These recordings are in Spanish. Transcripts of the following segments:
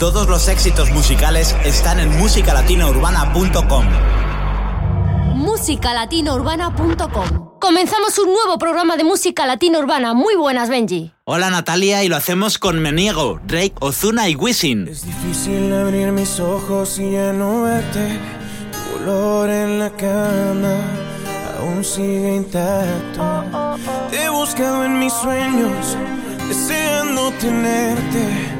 Todos los éxitos musicales están en musicalatinourbana.com. musicalatinourbana.com. Comenzamos un nuevo programa de música latina urbana. Muy buenas, Benji. Hola Natalia y lo hacemos con Meniego, Drake, Ozuna y Wisin. Es difícil abrir mis ojos y ya no verte. Tu olor en la cama aún sigue intacto. Te he buscado en mis sueños, deseando tenerte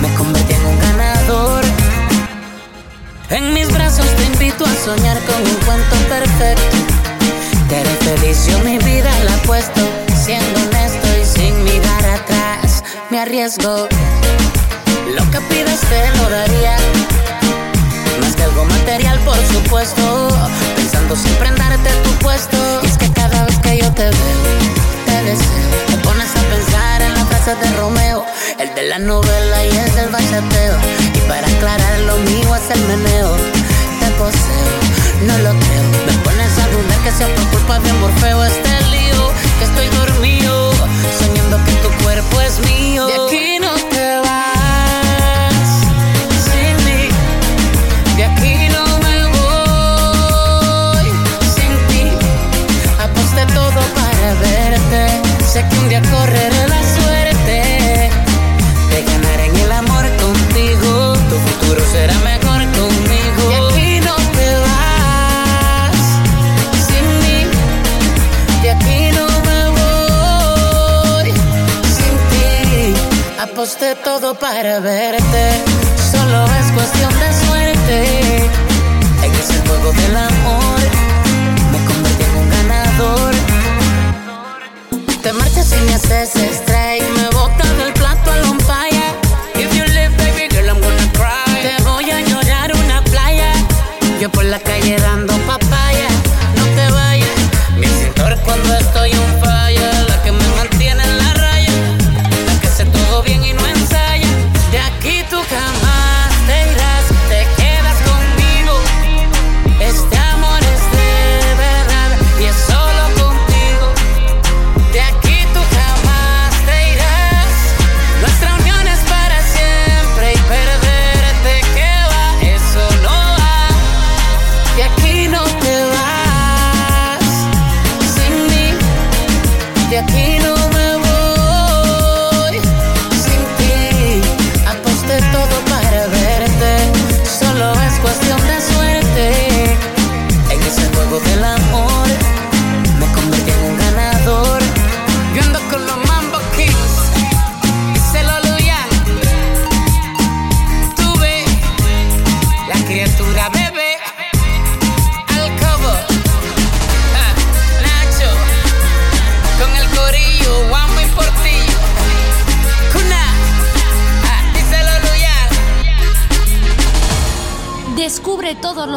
me convertí en un ganador. En mis brazos te invito a soñar con un cuento perfecto. Te haré feliz, mi vida la apuesto, siendo honesto y sin mirar atrás, me arriesgo. Lo que pidas te lo daría, más que algo material, por supuesto. Pensando siempre en darte tu puesto, es que cada vez que yo te veo, te deseo te pones a pensar en la frase de Romeo, el de la novela y el del bachateo. Y para aclarar, lo mío es el meneo. Te poseo, no lo creo. Me pones a dudar que sea por culpa de Morfeo este lío. Que estoy dormido, soñando que tu cuerpo es mío. De aquí no te vas sin mí. De aquí no me voy sin ti. Aposté todo para verte. Sé que un día correré será mejor conmigo. De aquí no te vas sin mí. De aquí no me voy sin ti. Aposté todo para verte. Solo es cuestión de suerte. En ese juego del amor me convertí en un ganador. Te marchas y me haces strike. Me botas Yo por la calle dando papaya. No te vayas. Mi cintor cuando estoy on fire.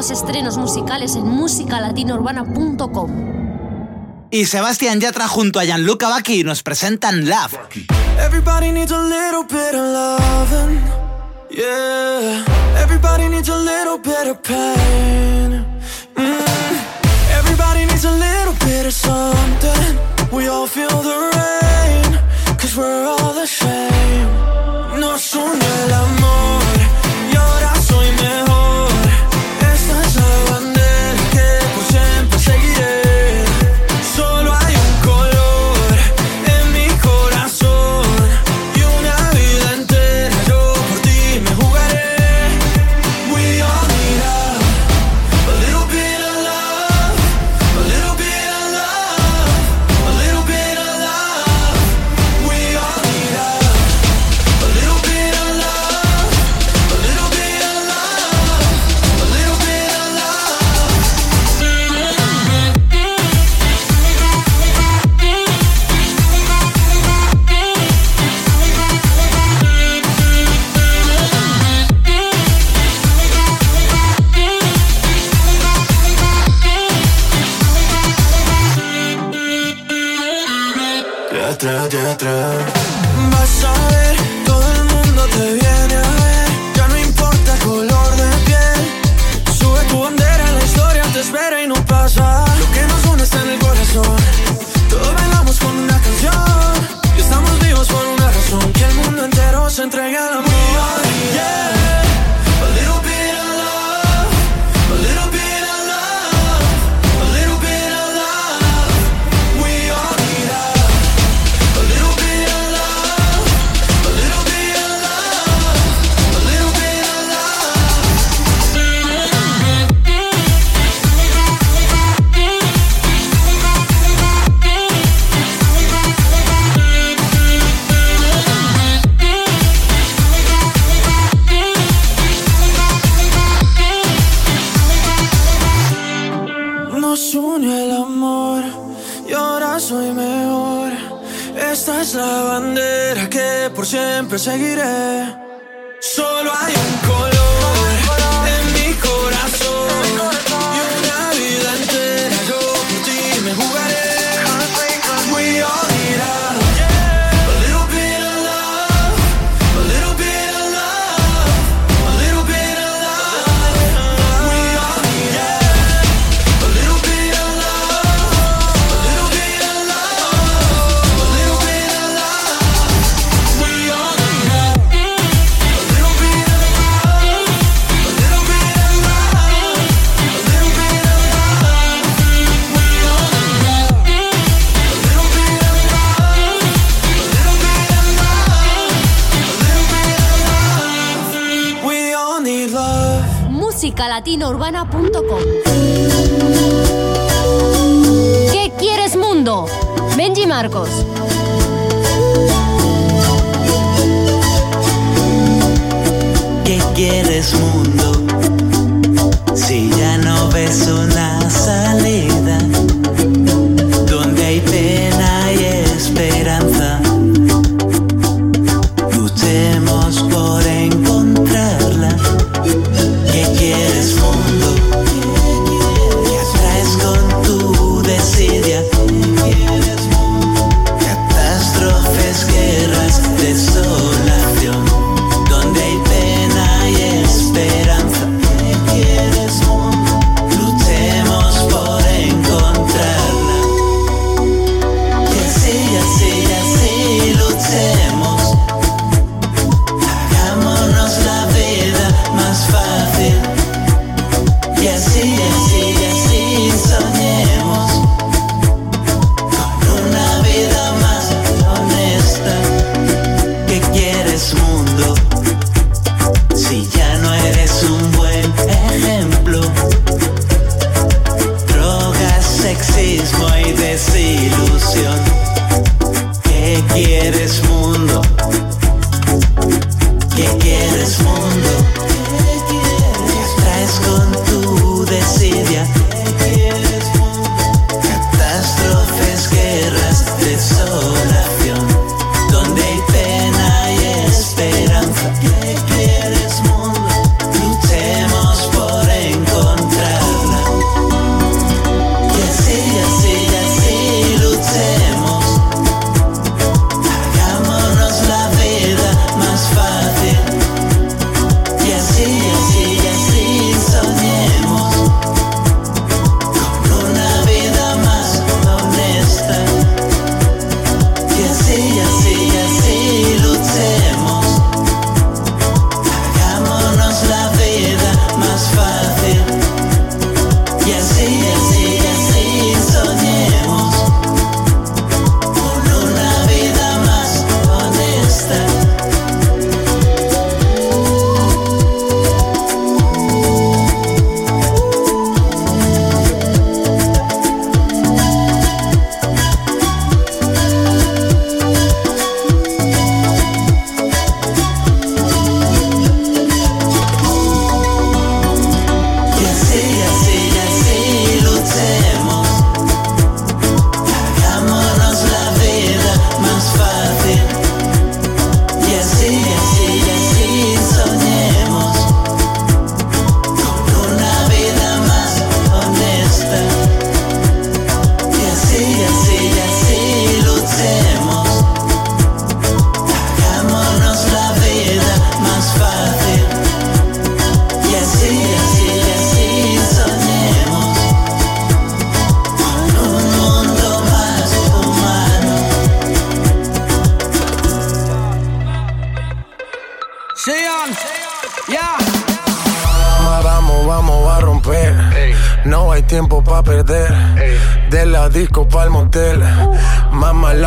Estrenos musicales en musicalatinourbana.com. Y Sebastián Yatra junto a Gianluca Bacchi nos presentan Love. Everybody needs a little bit of loving. Yeah. Everybody needs a little bit of pain. Mm. Everybody needs a little bit of something. We all feel the rain. Cause we're all the same. Nos une el amor. Y ahora soy mejor. seguiré. musicalatinourbana.com. ¿Qué quieres mundo? Benji Marcos. ¿Qué quieres mundo? Si ya no ves una salida.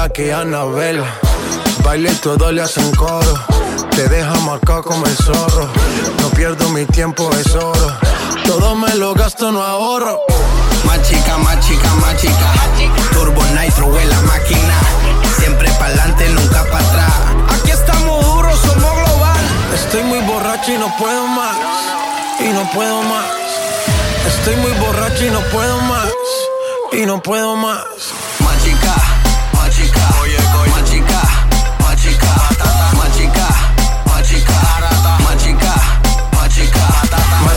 linda que Anabel. Baile todo le hacen coro. Te deja marcado como el zorro. No pierdo mi tiempo, es oro. Todo me lo gasto, no ahorro. Más chica, más chica, más chica. Turbo Nitro en la máquina. Siempre pa'lante, nunca para atrás. Aquí estamos duros, somos global. Estoy muy borracho y no puedo más. Y no puedo más. Estoy muy borracho y no puedo más. Y no puedo más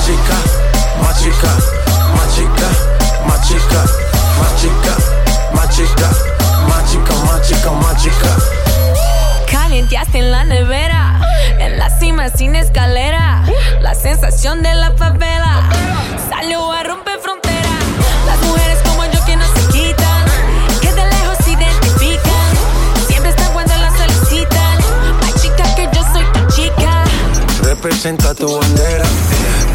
chica, más chica, más chica, más chica, más chica, más chica, chica, más chica, más chica. Calienteaste en la nevera, en la cima sin escalera, la sensación de la papela salió a romper frontera. Las mujeres como yo que no se quitan, que de lejos se identifican, siempre están cuando las solicitan. Más chica que yo soy tu chica. Representa tu bandera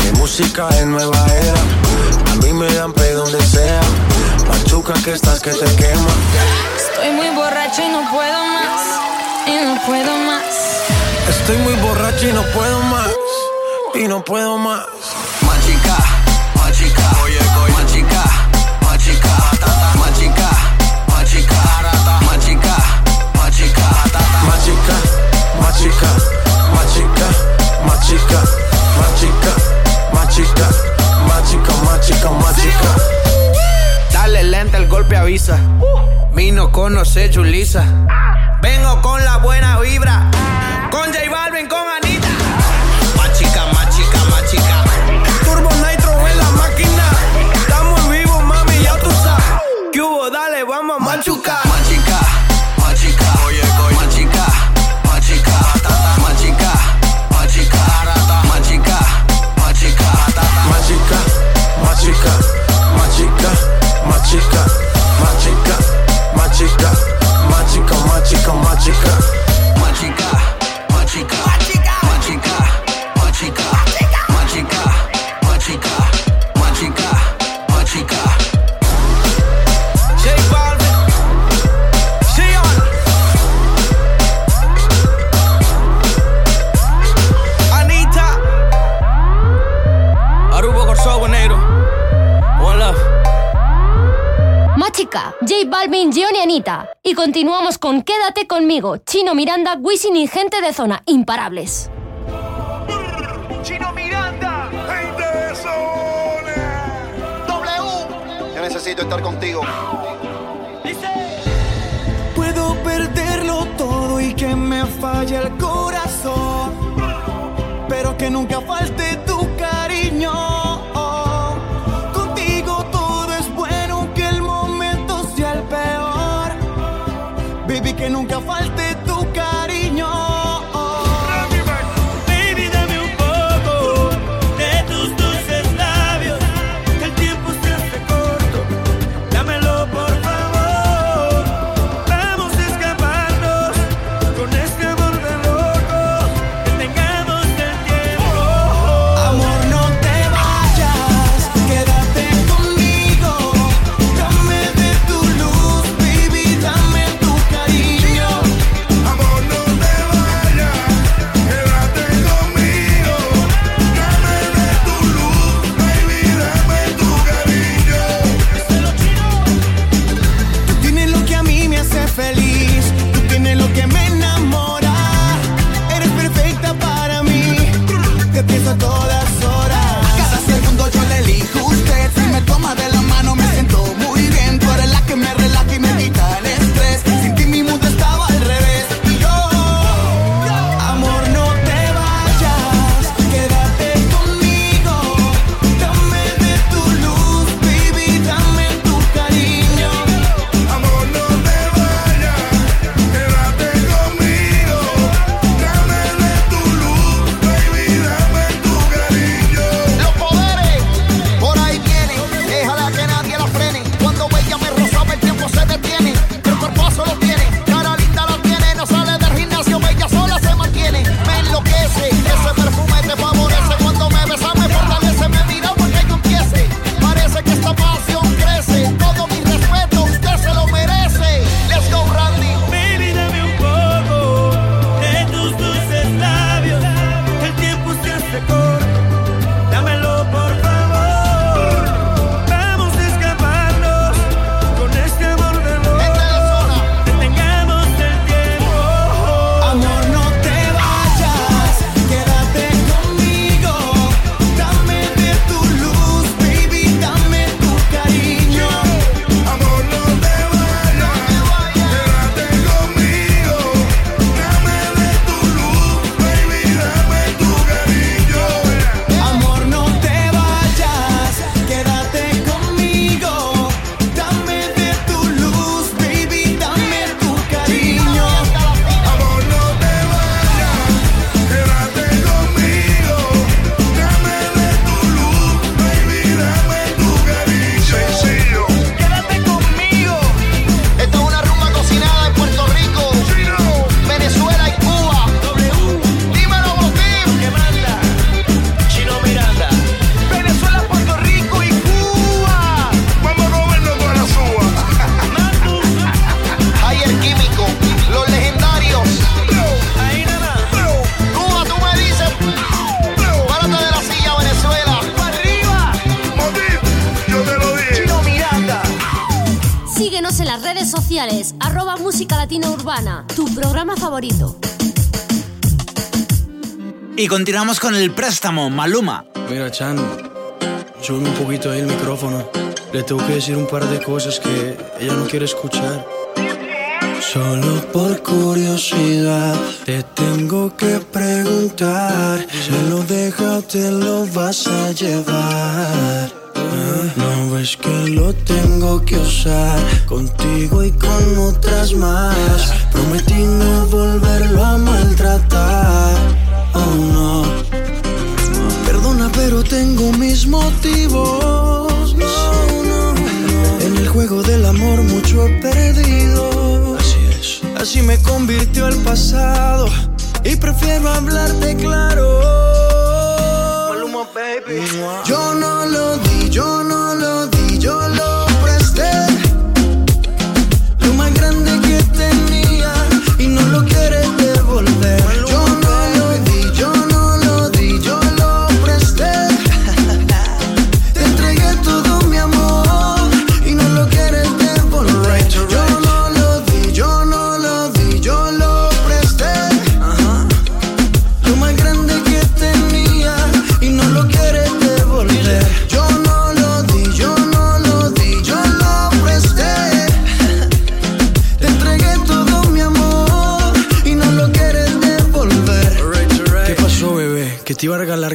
mi música es nueva era. A mí me dan pe donde sea. Machuca que estás que te quema. Estoy muy borracho y no puedo más. Y no puedo más. Estoy muy borracho y no puedo más. Y no puedo más. Machica, machica, oye, machica, machica, machica, machica, machica, machica, Machica, machica, machica, machica, machica, machica, machica, machica, machica. Dale lenta, el golpe avisa. Vino conoce Julisa. Vengo con la buena vibra. Con J Balvin, con Anita. Magica, magica, magica, magica. Machica, J Balvin, Gion y Anita. Y continuamos con Quédate conmigo, Chino Miranda, Wisin y gente de zona, imparables. Chino Miranda, gente de zona. W, yo necesito estar contigo. Puedo perderlo todo y que me falle el corazón, pero que nunca falte tu cariño. Continuamos con el préstamo, Maluma. Mira, Chan, sube un poquito ahí el micrófono. Le tengo que decir un par de cosas que ella no quiere escuchar. Solo por curiosidad te tengo que preguntar. Si lo deja, te lo vas a llevar. Ah, No ves que lo tengo que usar contigo Así me convirtió el pasado. Y prefiero hablarte claro. Yo no lo di, yo no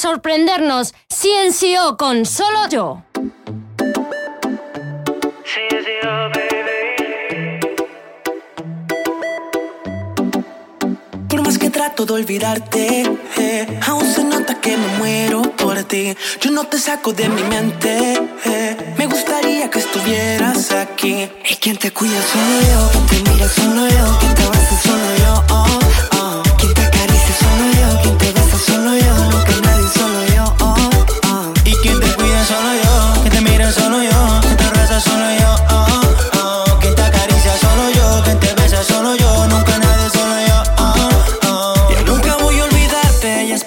Sorprendernos. CNCO con Solo Yo. Por más que trato de olvidarte, eh, aún se nota que me muero por ti. Yo no te saco de mi mente. eh, me gustaría que estuvieras aquí. Y quien te cuida solo yo, quien te mira solo yo, quien te abraza solo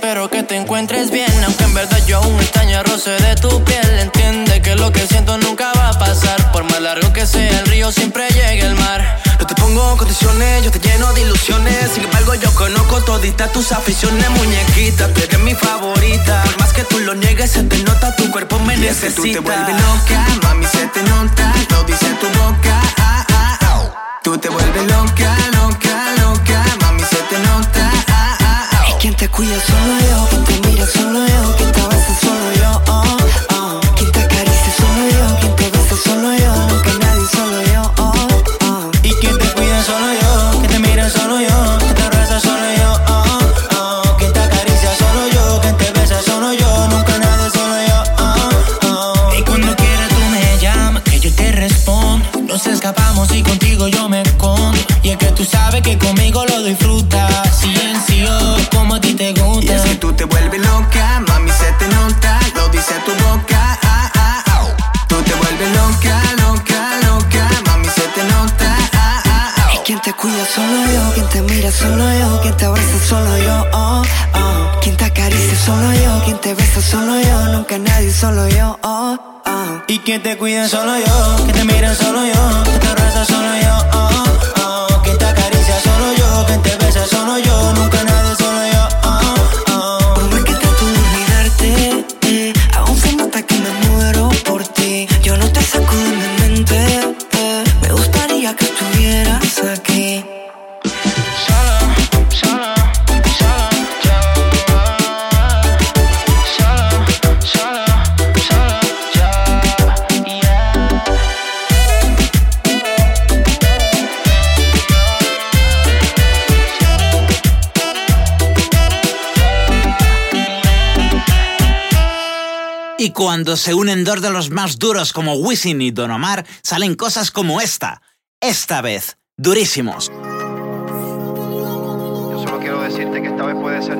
espero que te encuentres bien. Aunque en verdad yo aún extraño el roce de tu piel. Entiende que lo que siento nunca va a pasar. Por más largo que sea el río, siempre llega el mar. No te pongo condiciones, yo te lleno de ilusiones. Sin embargo, yo conozco toditas tus aficiones, muñequita. Tú eres mi favorita. Por más que tú lo niegues, se te nota, tu cuerpo me Y es que necesita. tú te vuelves loca, mami, se te nota, lo dice tu boca. ah, ah, ah. Tú te vuelves loca, loca, loca, mami, se te nota. Quien te cuida solo yo, quien te mira solo yo, quien te abraza solo yo, oh, oh. Quien te acaricia solo yo, quien te besa solo yo, nunca nadie solo yo, oh, oh. Y quien te cuida solo yo, quien te mira solo yo, quien te abraza solo yo, oh, oh. Quien te acaricia solo yo, quien te besa solo yo, nunca nadie solo yo, oh, oh. Y cuando quieras tú me llamas, que yo te respondo. Nos escapamos y contigo yo me escondo. Y es que tú sabes que conmigo lo y es que tú te vuelves loca, mami se te nota, lo dice tu boca. Oh. Tú te vuelves loca, loca, loca, mami se te nota. Ah, oh. Quien te cuida solo yo, quien te mira solo yo, quien te abraza solo yo, oh. Quien te acaricia solo yo, quien te besa solo yo, nunca nadie solo yo, oh. Y quien te cuida solo yo, quien te mira solo yo, quien te abraza solo yo, oh. Quien te acaricia solo yo, quien te besa solo yo, nunca se unen dos de los más duros como Wisin y Don Omar, salen cosas como esta. Esta vez, durísimos. Yo solo quiero decirte que esta vez puede ser.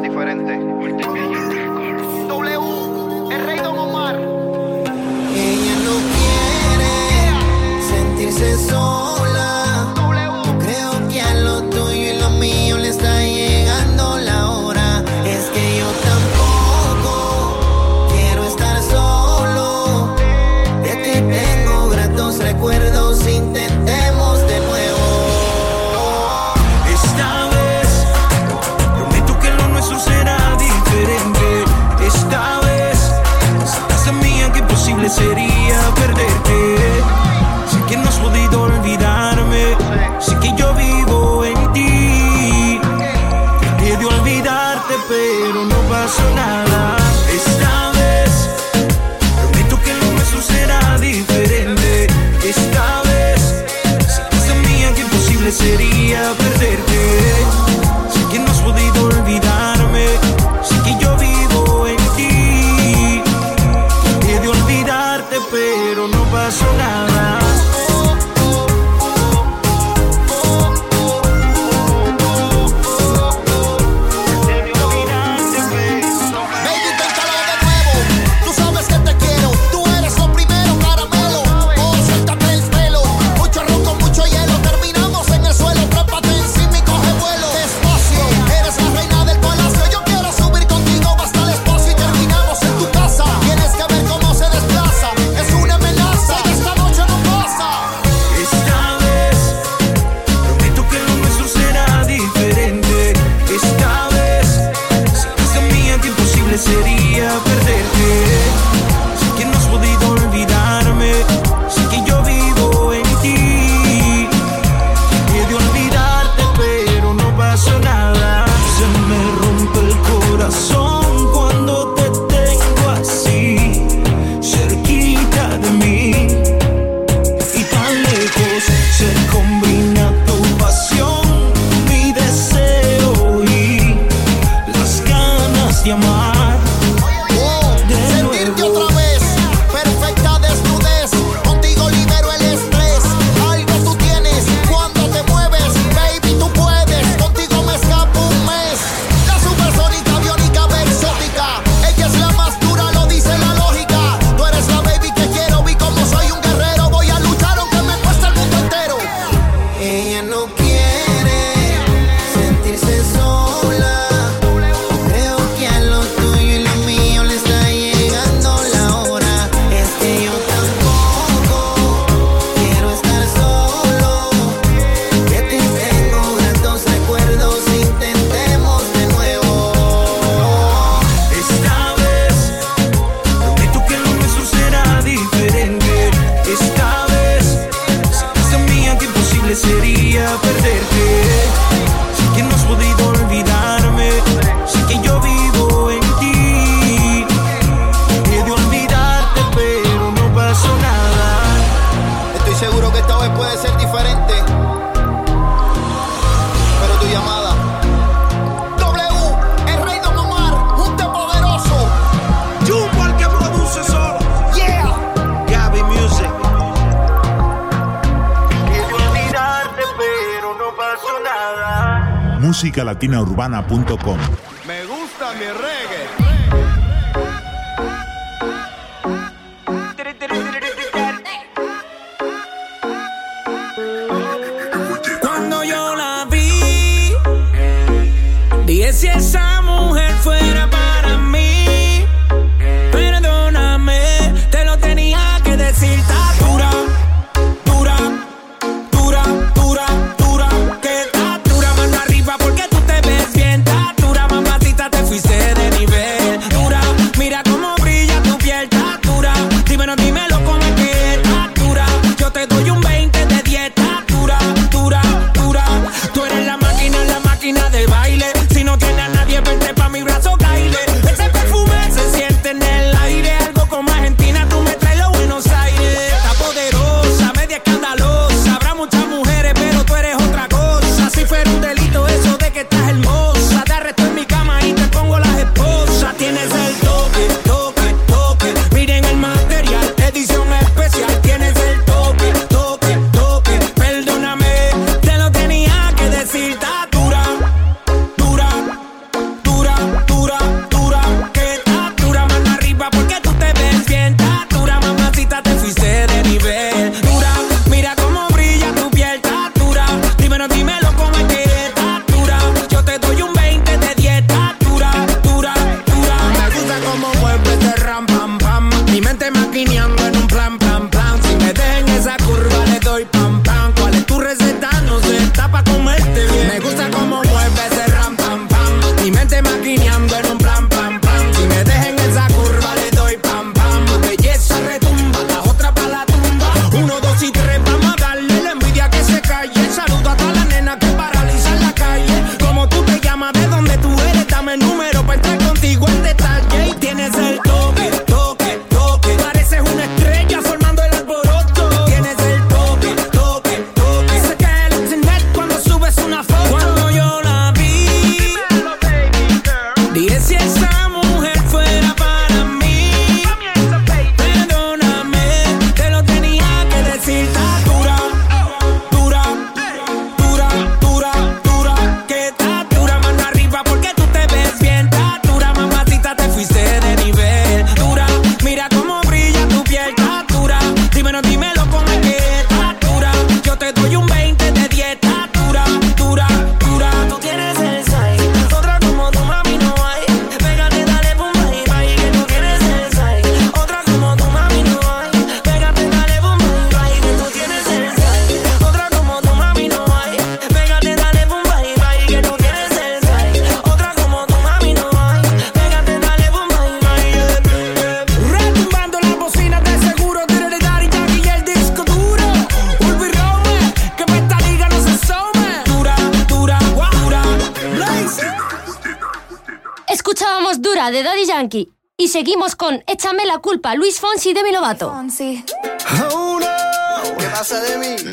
Culpa, Luis Fonsi y Demi Lovato. Oh no, ¿qué pasa de mí?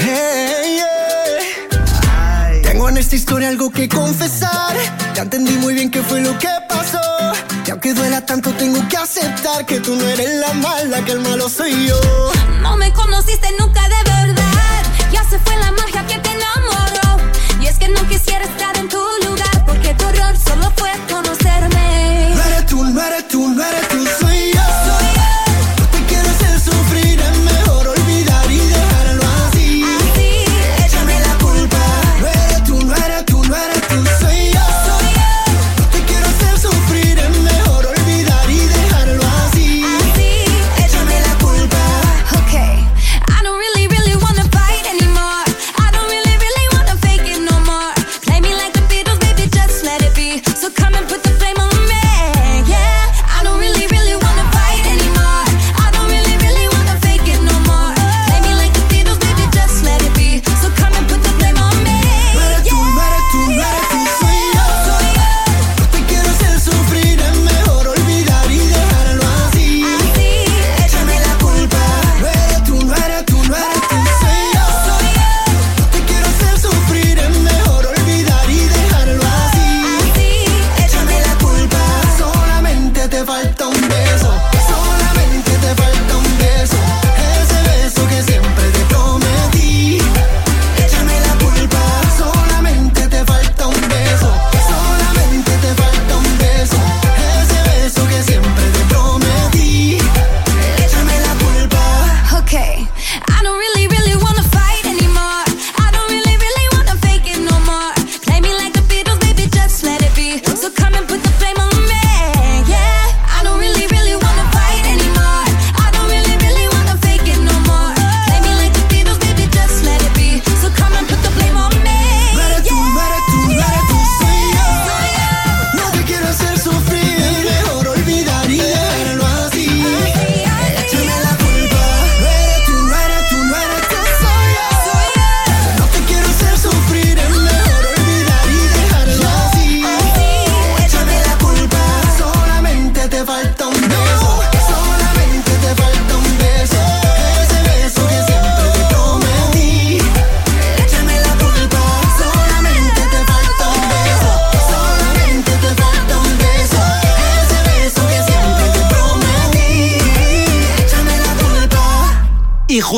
Hey, yeah. Tengo en esta historia algo que confesar. Ya entendí muy bien qué fue lo que pasó. Y aunque duela tanto, tengo que aceptar que tú no eres la mala, que el malo soy yo.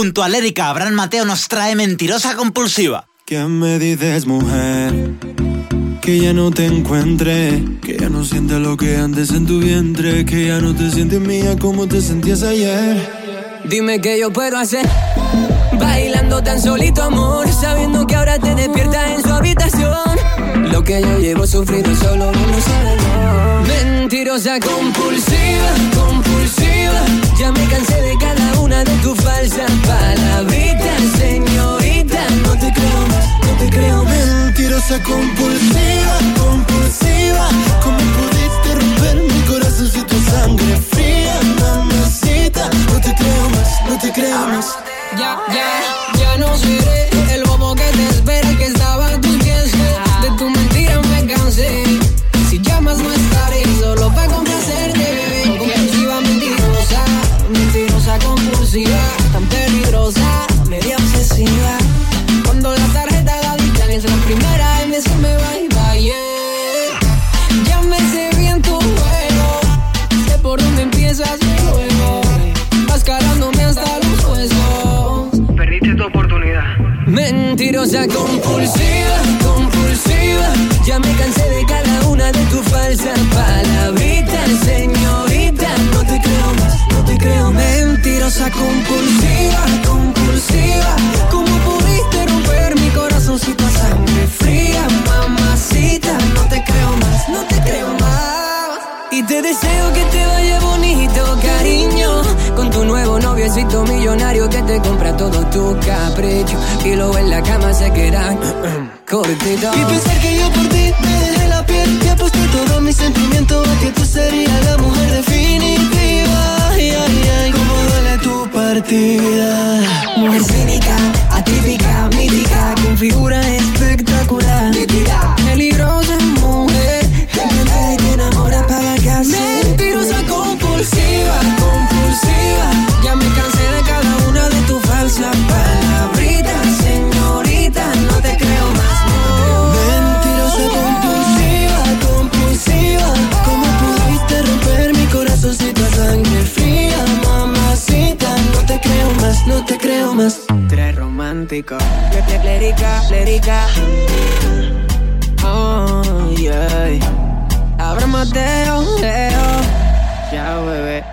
Junto a Lérica, Abraham Mateo nos trae Mentirosa Compulsiva. ¿Qué me dices, mujer? Que ya no te encuentre, que ya no sientes lo que antes en tu vientre, que ya no te sientes mía como te sentías ayer. Dime qué yo puedo hacer Bailando tan solito amor Sabiendo que ahora te despiertas en su habitación Lo que yo llevo sufrido solo sabe no. Mentirosa compulsiva, compulsiva Ya me cansé de cada una de tus falsas palabritas Señorita, no te creo más, no te creo más Mentirosa compulsiva, compulsiva. ¿Cómo pudiste romper mi corazón si tu sangre fría, mamacita? No te creo más, no te creo más. Ya, ya, ya no seré el bobo que te espera que estaba a tus tan peligrosa, media obsesiva. Cuando la tarjeta la dictan es la primera en decirme bye bye. yeah. Ya me sé bien tu juego, sé por dónde empiezas luego. Vas calándome hasta los huesos. Perdiste tu oportunidad. Mentirosa compulsiva, compulsiva. Ya me cansé de cada una de tus falsas palabritas, Mentirosa compulsiva, compulsiva. ¿Cómo pudiste romper mi corazoncito a sangre fría, mamacita? No te creo más, no te creo más. Y te deseo que te vaya bonito, cariño. Con tu nuevo noviecito millonario que te compra todo tu capricho. Y luego en la cama se queda cortito. Y pensar que yo por ti me dejé la piel y aposté todo mi sentimiento a que tú serías la mujer definitiva. Ay, ay, ay, cómo duele tu partida. Mujer cínica, atípica, mítica, con figura espectacular. Nítida, peligrosa mujer, que te enamora para casa. Mentirosa romántico. Lérica, lérica. Oh, yeah. Ahora Mateo, Leo. Chao, bebé.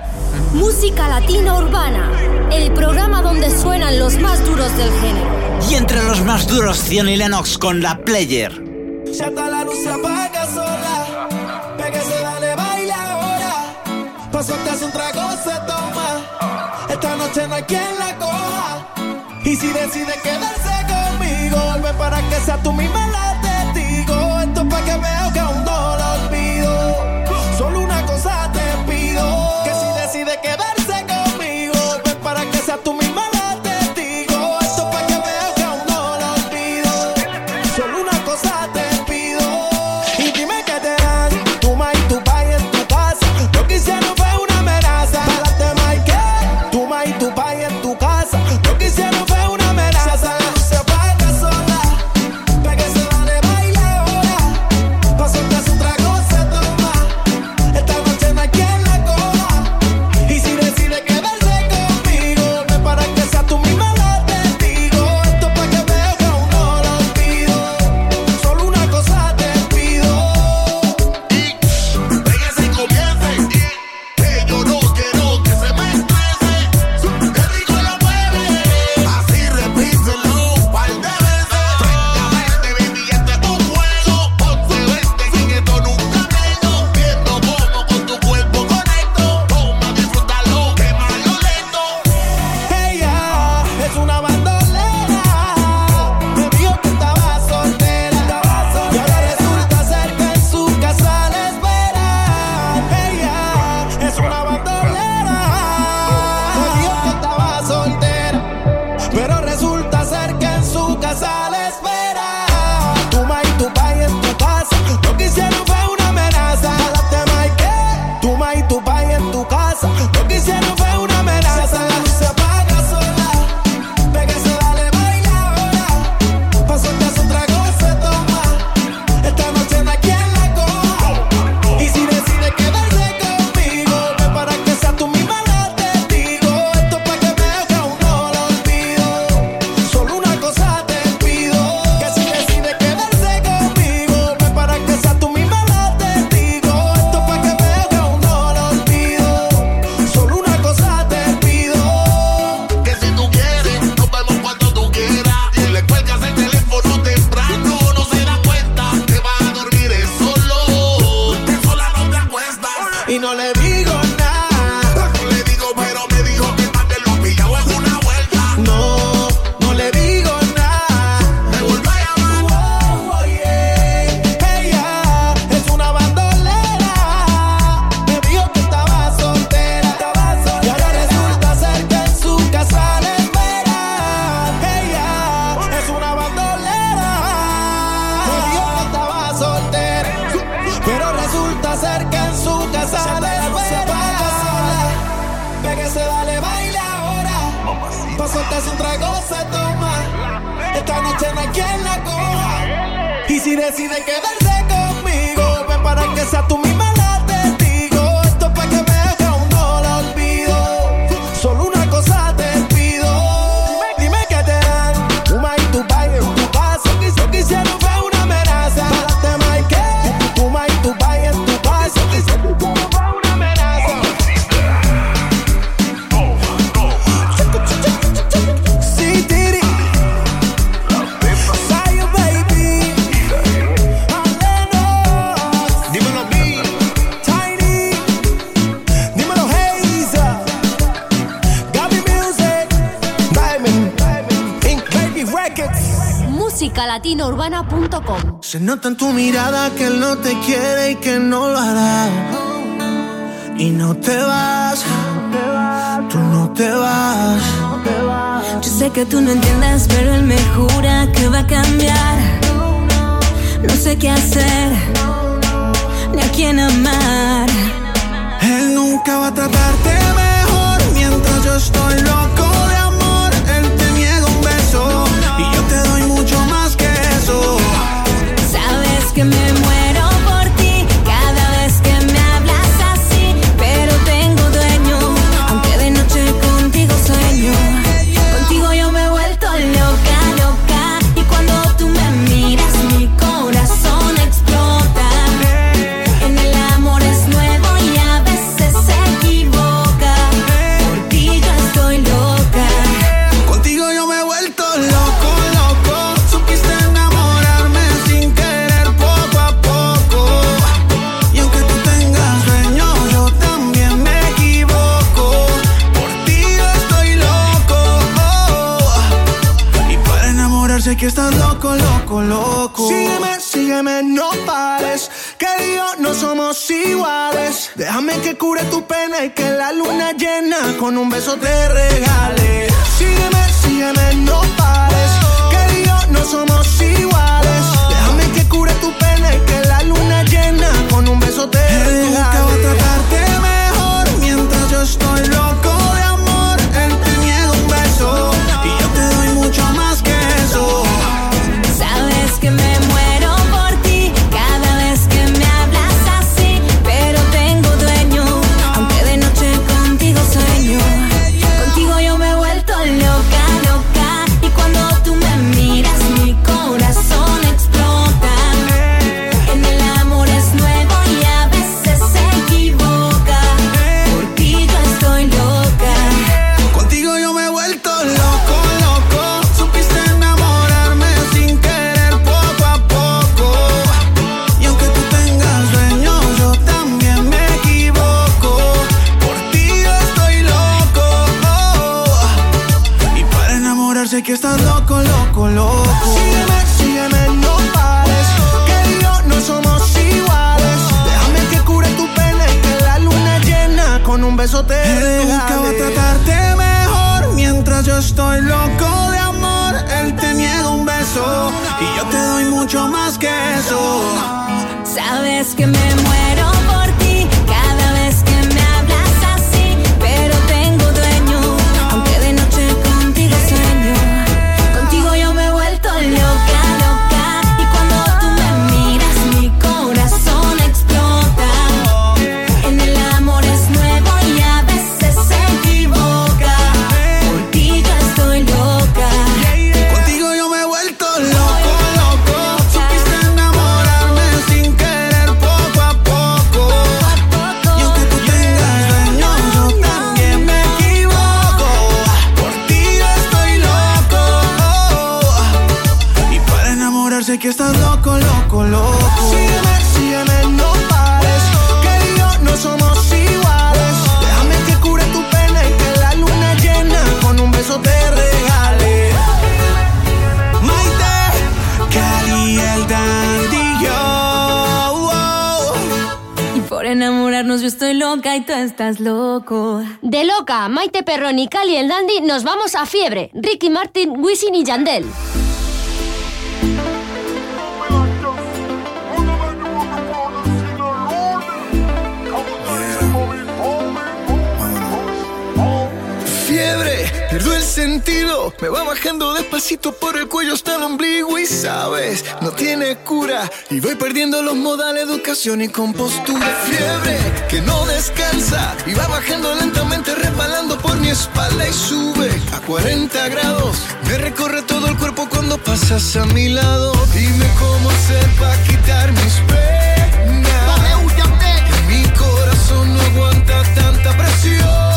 Música Latina Urbana, el programa donde suenan los más duros del género. Y entre los más duros, Zion y Lennox con la Player. Ya está la luz se apaga sola, Ve que pégase, dale, baila ahora. Paso hasta un trago, se toma. Esta noche no hay quien la coja. Y si decide quedarse conmigo, ven para que sea tú mi madre. decide quedarse con Se nota en tu mirada que él no te quiere y que no lo hará. Y no te vas, tú no te vas. Yo sé que tú no entiendes, pero él me jura que va a cambiar. No sé qué hacer, ni a quién amar. Él nunca va a tratarte mejor mientras yo estoy loco asking him when que cure tu pena y que la luna llena con un beso te regale. Sígueme, sígueme, no pares. Que Dios no somos iguales. Déjame que cure tu pena y que la luna llena con un beso te regale. Él nunca va a tratarte mejor mientras yo estoy loco de amor. Él te niega un beso y yo te doy mucho más que eso. Sabes que me muero por estás loco. De loca, Maite Perroni, Cali el Dandy, nos vamos a fiebre. Ricky Martin, Wisin y Yandel. Me va bajando despacito por el cuello hasta el ombligo y sabes, no tiene cura. Y voy perdiendo los modales, educación y compostura. Fiebre que no descansa y va bajando lentamente, resbalando por mi espalda y sube a 40 grados. Me recorre todo el cuerpo cuando pasas a mi lado. Dime cómo hacer para quitar mis penas. Que mi corazón no aguanta tanta presión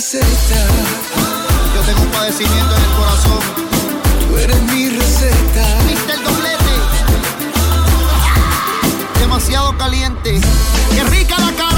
receta. Yo tengo un padecimiento en el corazón. Tú eres mi receta. Viste el doblete. Demasiado caliente. Qué rica la cara.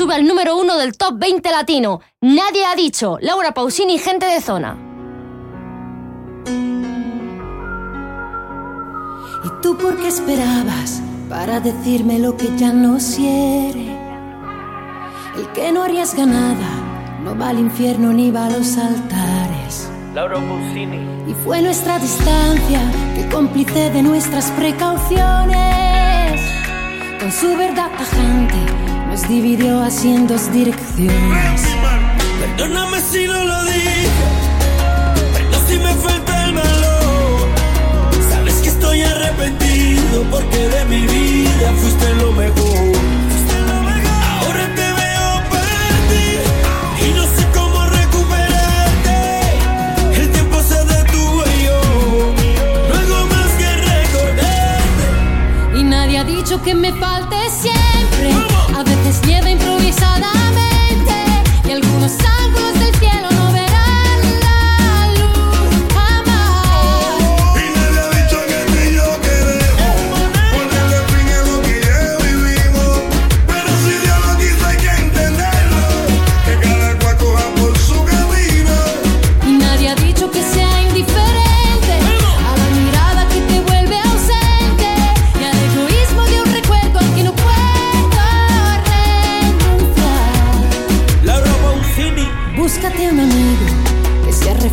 sube al número uno del top 20 latino. Nadie ha dicho. Laura Pausini, gente de zona. ¿Y tú por qué esperabas para decirme lo que ya no quiere? El que no arriesga nada no va al infierno ni va a los altares. Laura Pausini. Y fue nuestra distancia que cómplice de nuestras precauciones, con su verdad tajante nos dividió así en dos direcciones. Perdóname si no lo dije, pero si me falta el valor. Sabes que estoy arrepentido porque de mi vida fuiste lo mejor. Ahora te veo partir y no sé cómo recuperarte. El tiempo se detuvo y yo no hago más que recordarte. Y nadie ha dicho que me falte siempre es improvisadamente y algunos ángulos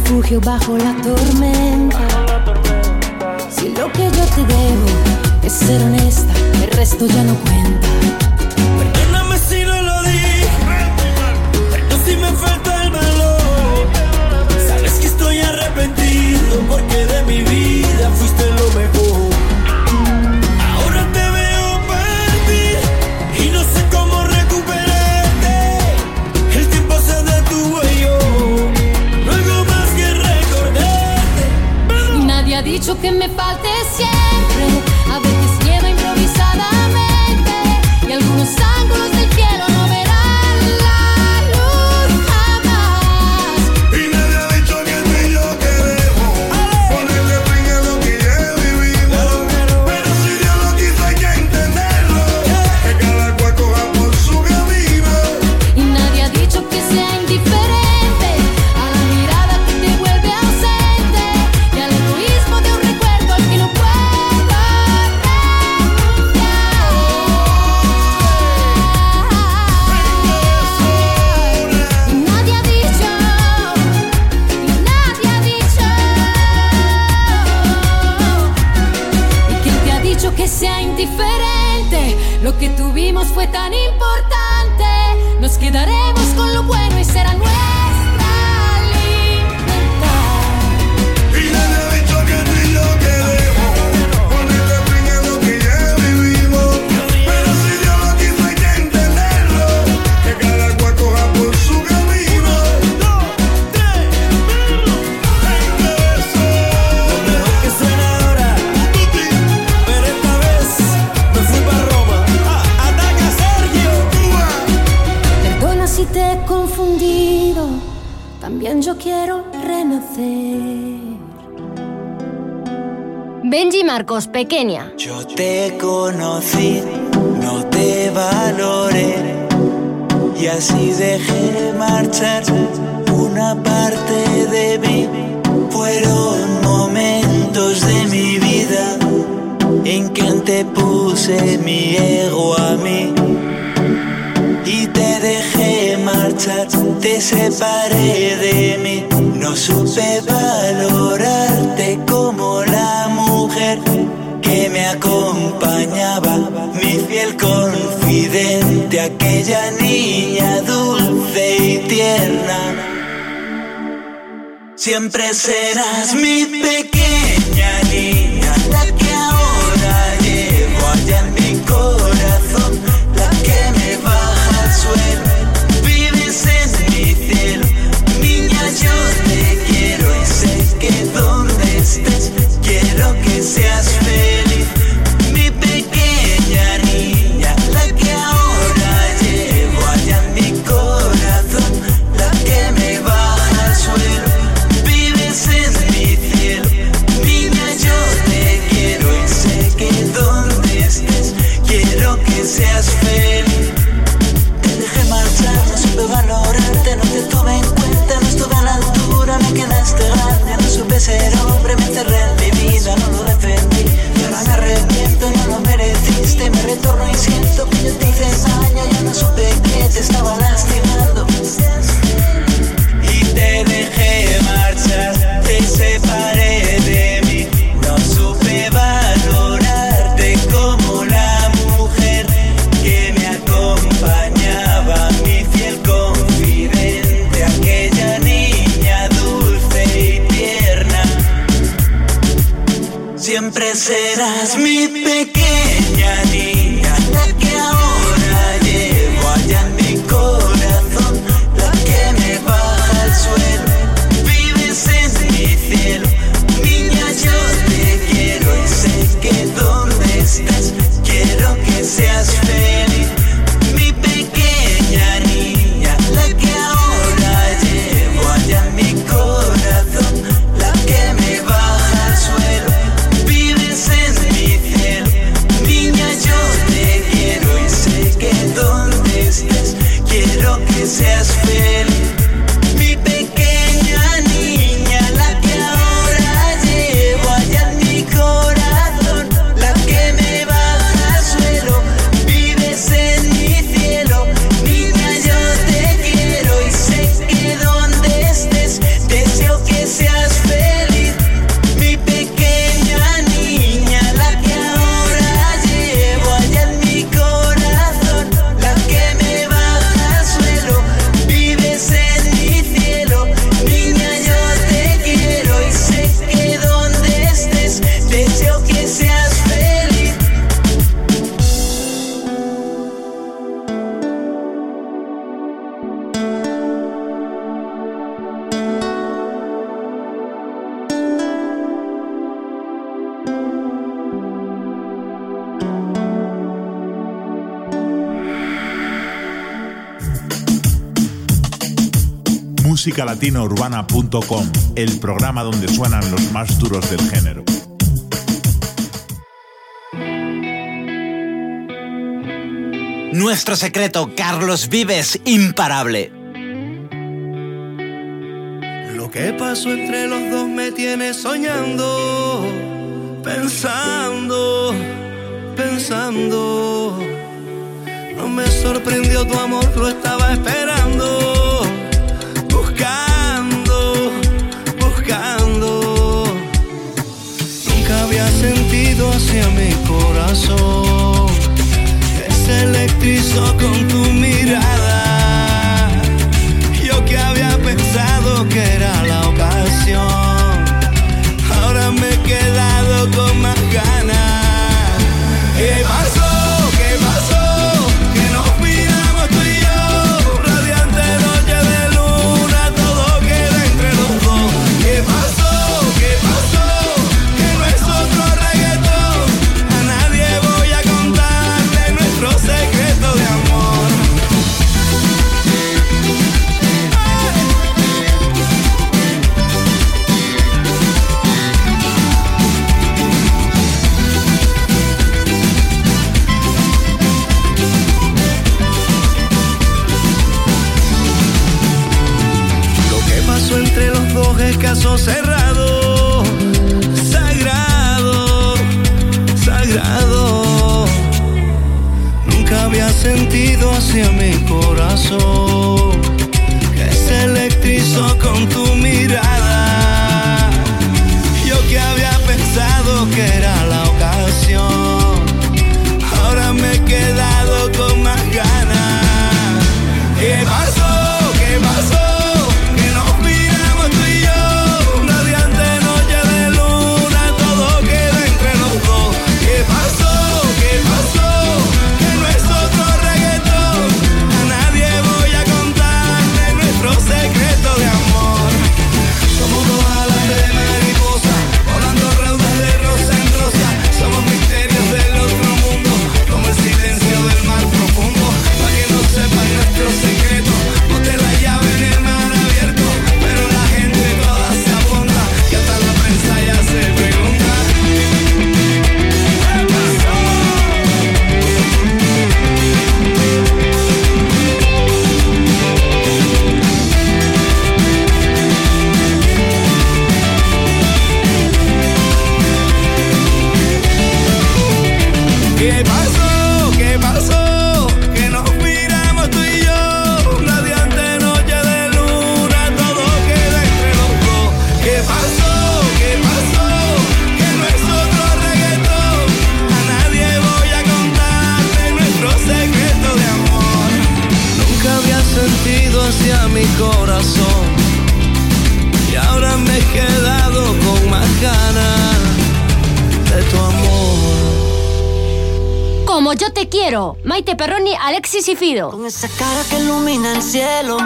refugio bajo la tormenta. Si lo que yo te debo es ser honesta, el resto ya no cuenta. pequeña. latinourbana.com, el programa donde suenan los más duros del género. Nuestro secreto, Carlos Vives, imparable. Lo que pasó entre los dos me tiene soñando, pensando, pensando. No me sorprendió tu amor, lo estaba só com tu. Alexis y Fido. Con esa cara que ilumina el cielo,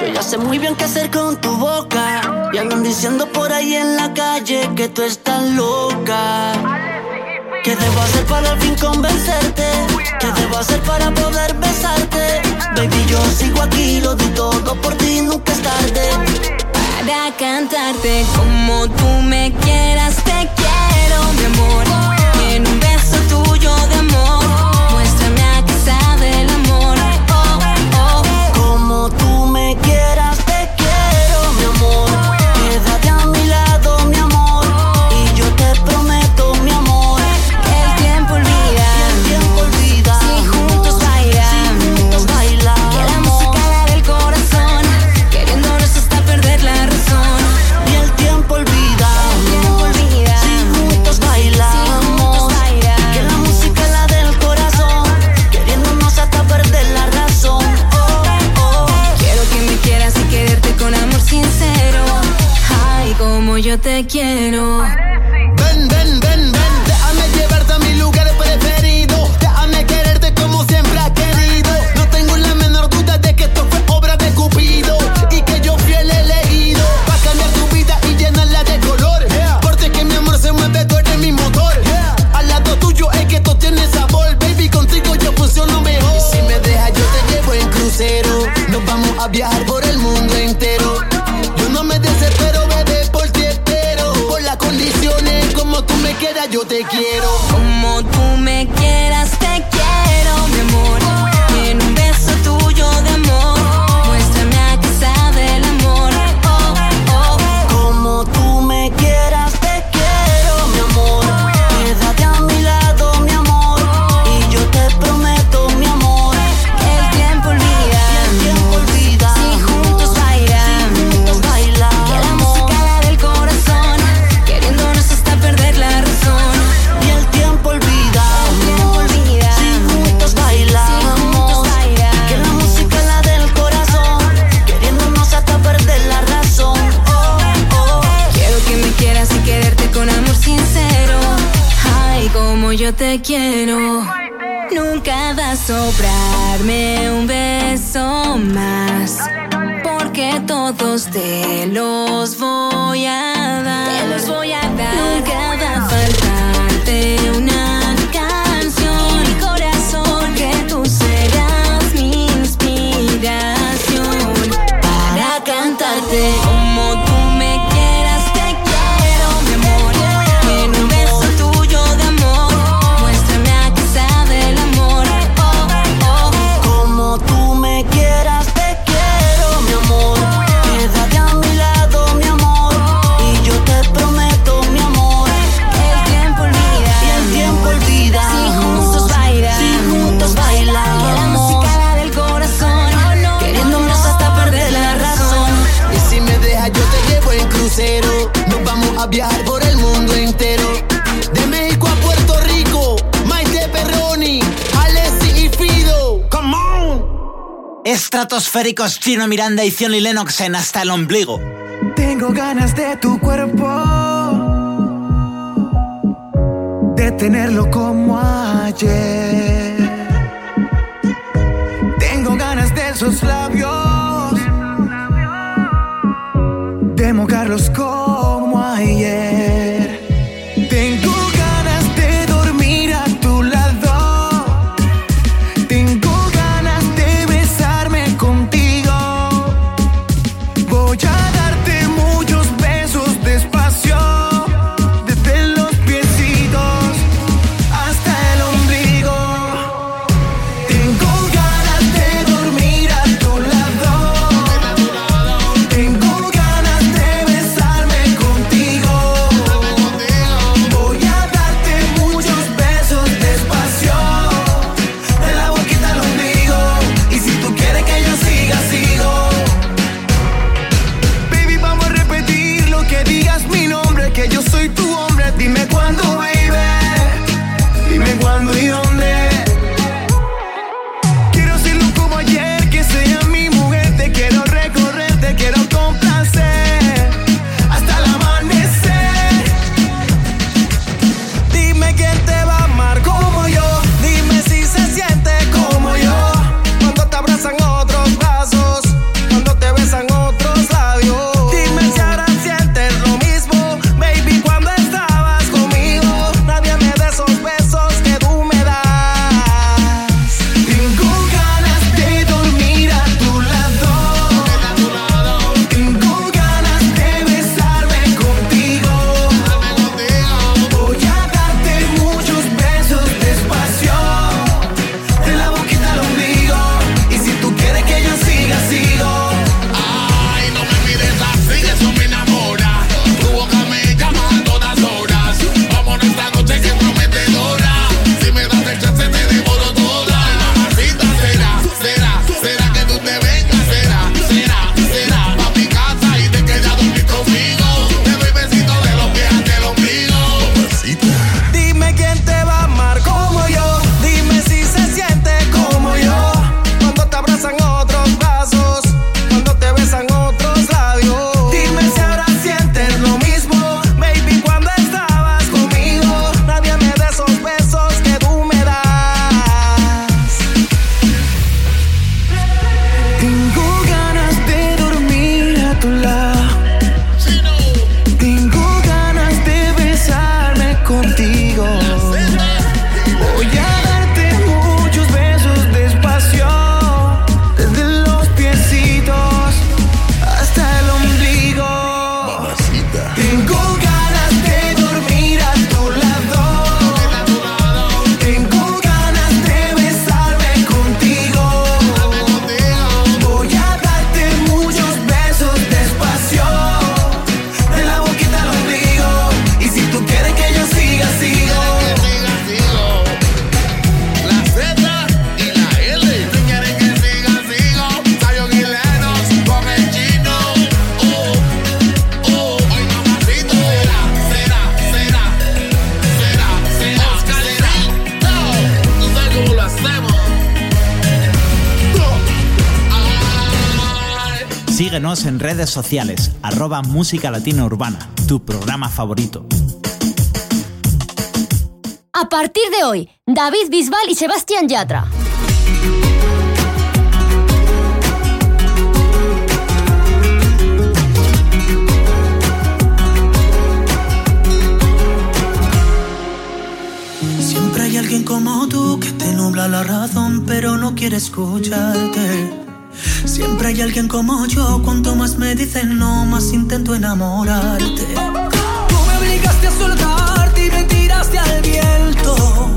yo ya sé muy bien qué hacer con tu boca. Y andan diciendo por ahí en la calle que tú estás loca. ¿Qué debo hacer para al fin convencerte? ¿Qué debo hacer para poder besarte? Baby, yo sigo aquí, lo di todo por ti, nunca es tarde. Para cantarte como tú me quieras, te quiero, mi amor. Y en un beso tuyo de te quiero. yo te quiero. Como tú me quieres. Nunca va a sobrarme un beso más. Porque todos te los voy a dar. Te los voy a dar. Nunca va a faltarte una canción. Mi corazón, que tú serás mi inspiración para cantarte. estratosféricos Chino Miranda y Zion y Lennox en Hasta el Ombligo. Tengo ganas de tu cuerpo, de tenerlo como ayer. Tengo ganas de esos labios, de mojarlos como ayer. redes sociales, arroba Música Latina Urbana, tu programa favorito. A partir de hoy, David Bisbal y Sebastián Yatra. Siempre hay alguien como tú que te nubla la razón, pero no quiere escucharte. Siempre hay alguien como yo, cuanto más me dicen no, más intento enamorarte. Tú me obligaste a soltarte y me tiraste al viento.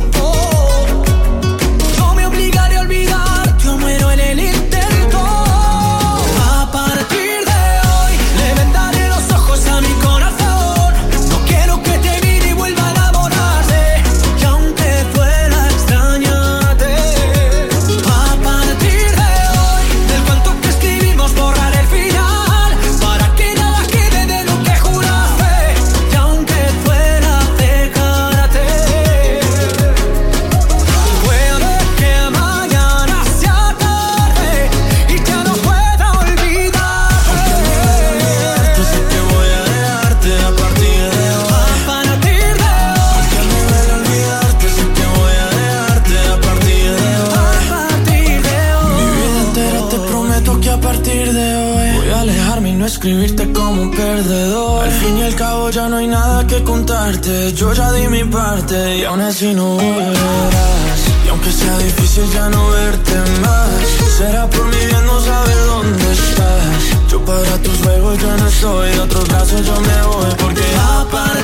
Ya di mi parte y aún así no volverás. Y aunque sea difícil ya no verte más Será por mi bien no saber dónde estás. Yo para tus juegos yo no estoy De otros brazos yo me voy porque aparece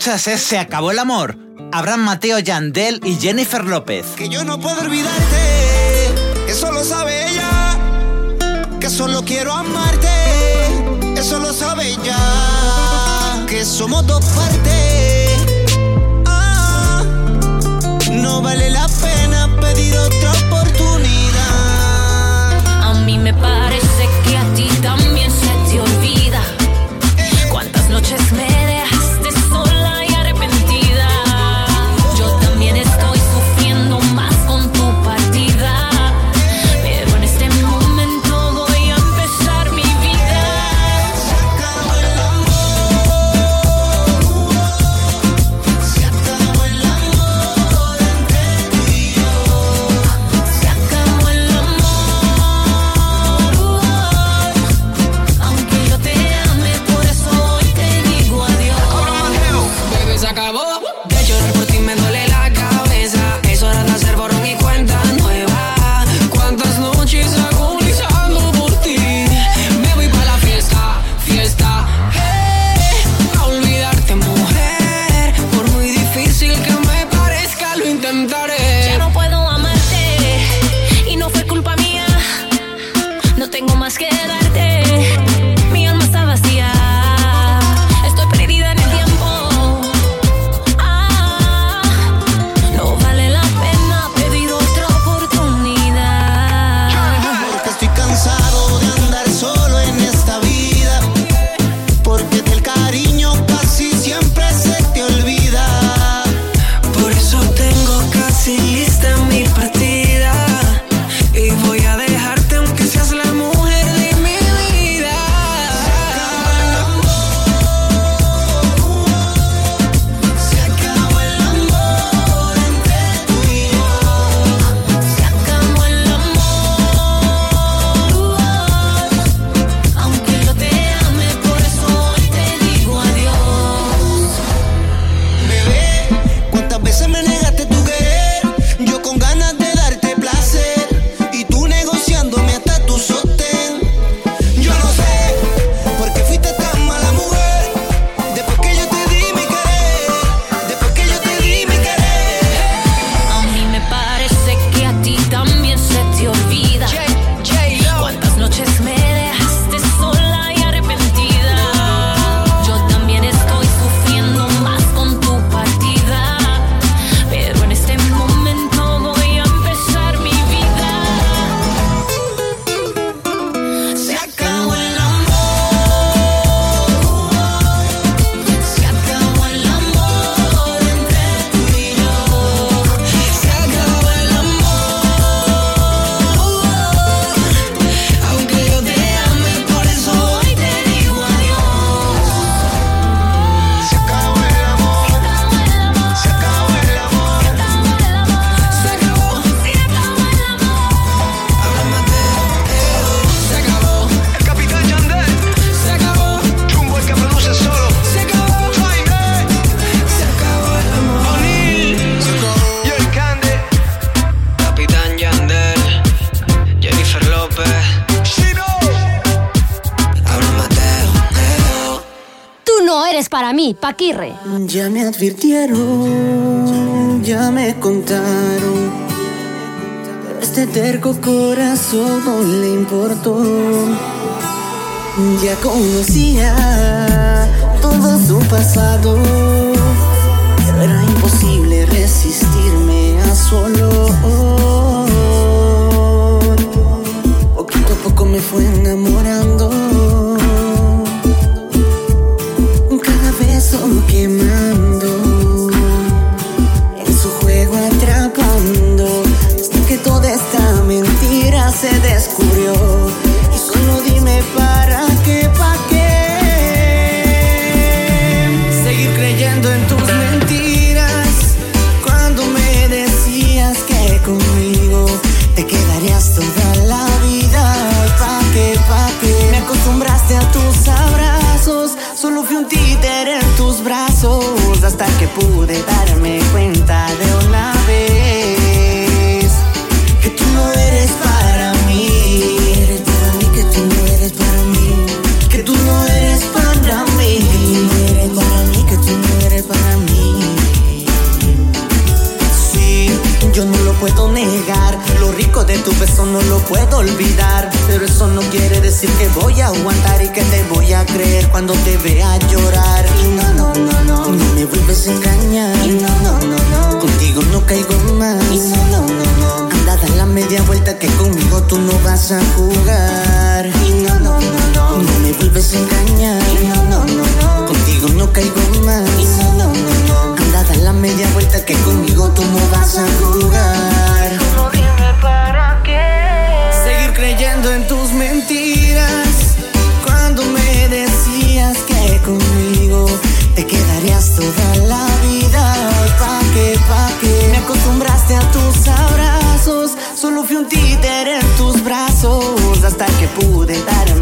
escuchas es Se acabó el amor. Abraham Mateo Yandel y Jennifer López. Que yo no puedo olvidarte, eso lo sabe ella. Que solo quiero amarte, eso lo sabe ella. Que somos dos partes. Ah, no vale la Paquirre. Ya me advirtieron, ya me contaron. Este terco corazón no le importó. Ya conocía todo su pasado. Pero era imposible resistirme a su olor. Poquito a poco me fue enamorando. quemando, en su juego atrapando, hasta que toda esta mentira se desvanece. hasta que pude darme cuenta. puedo olvidar. Pero eso no quiere decir que voy a aguantar y que te voy a creer cuando te vea llorar. Y no, no, no, no, no me vuelves a engañar. Y no, no, no, no, contigo no caigo más. Y no, no, no, no, anda, da la media vuelta que conmigo tú no vas a jugar. Y no, no, no, no, no me vuelves a engañar. Y no, no, no, no, contigo no caigo más. Y no, no, no, no, anda, da la media vuelta que conmigo tú no vas a jugar. Te quedarías toda la vida. Pa' que, pa' que me acostumbraste a tus abrazos. Solo fui un títer en tus brazos hasta que pude dar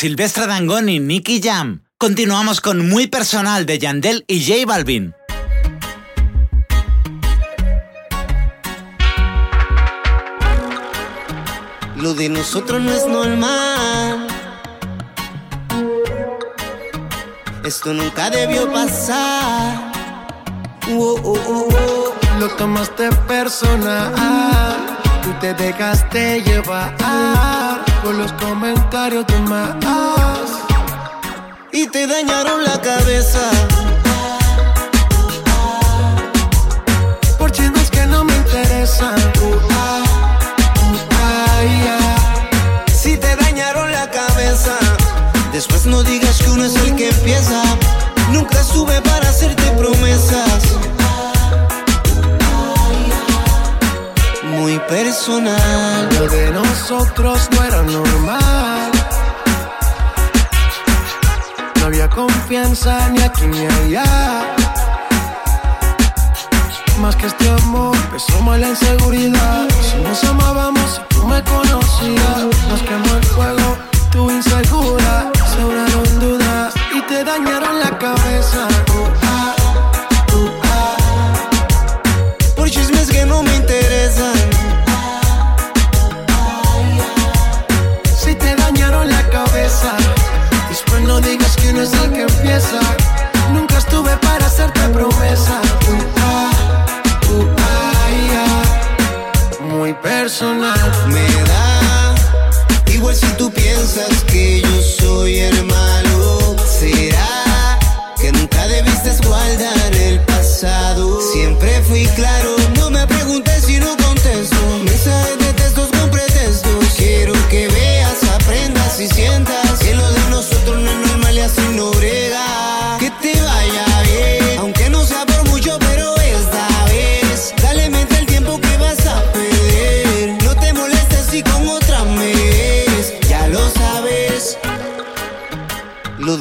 Silvestre Dangón y Nicky Jam. Continuamos con Muy Personal de Yandel y J Balvin. Lo de nosotros no es normal. Esto nunca debió pasar. Oh, oh, oh, oh. Lo tomaste personal, tú te dejaste llevar por los comentarios de más. Y te dañaron la cabeza. Por chismes que no me interesan. Ah, ah. Si te dañaron la cabeza, después no digas que uno es el que empieza. Nunca sube para hacerte promesas. Muy personal. Lo de nosotros no era normal. No había confianza ni aquí ni allá. Más que este amor, empezó mal la inseguridad. Si nos amábamos, si tú me conocías, nos quemó el fuego, tu insegura, sobraron dudas y te dañaron la cabeza. Uh, ah, uh, ah. Por chismes que no me interesan. Uno es el que empieza. Nunca estuve para hacerte promesa. Uh, uh, ah, yeah. Muy personal. Me da igual si tú piensas que yo soy el malo. ¿Será que nunca debiste guardar el pasado? Siempre fui claro,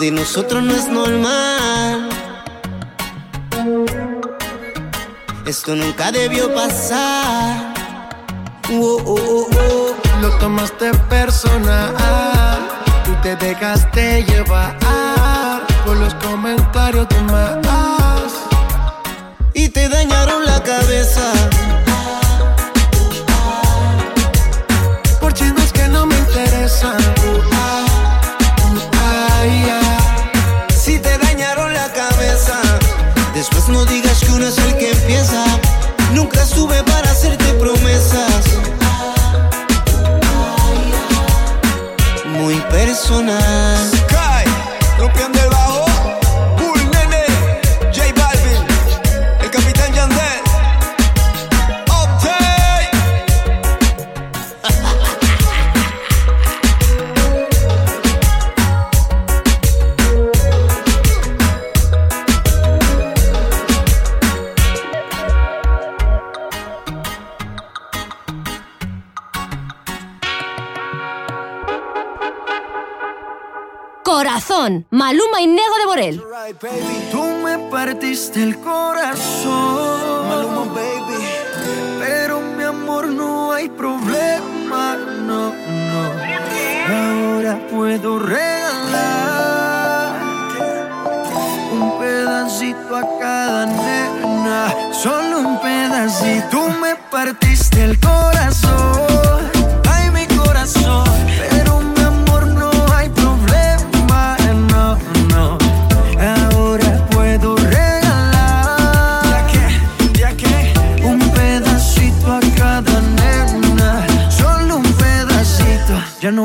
de nosotros no es normal. Esto nunca debió pasar. Oh, oh, oh, oh. Lo tomaste personal. Tú te dejaste llevar por los comentarios de más. Y te dañaron la cabeza. Por chismes que no me interesan. Después no digas que uno es el que empieza. Nunca sube para hacerte promesas. Muy personal. Maluma y Nego de Borel. Tú me partiste el corazón. Maluma, baby. Pero mi amor, no hay problema. No, no. Ahora puedo regalar un pedacito a cada nena. Solo un pedacito. Tú me partiste el corazón.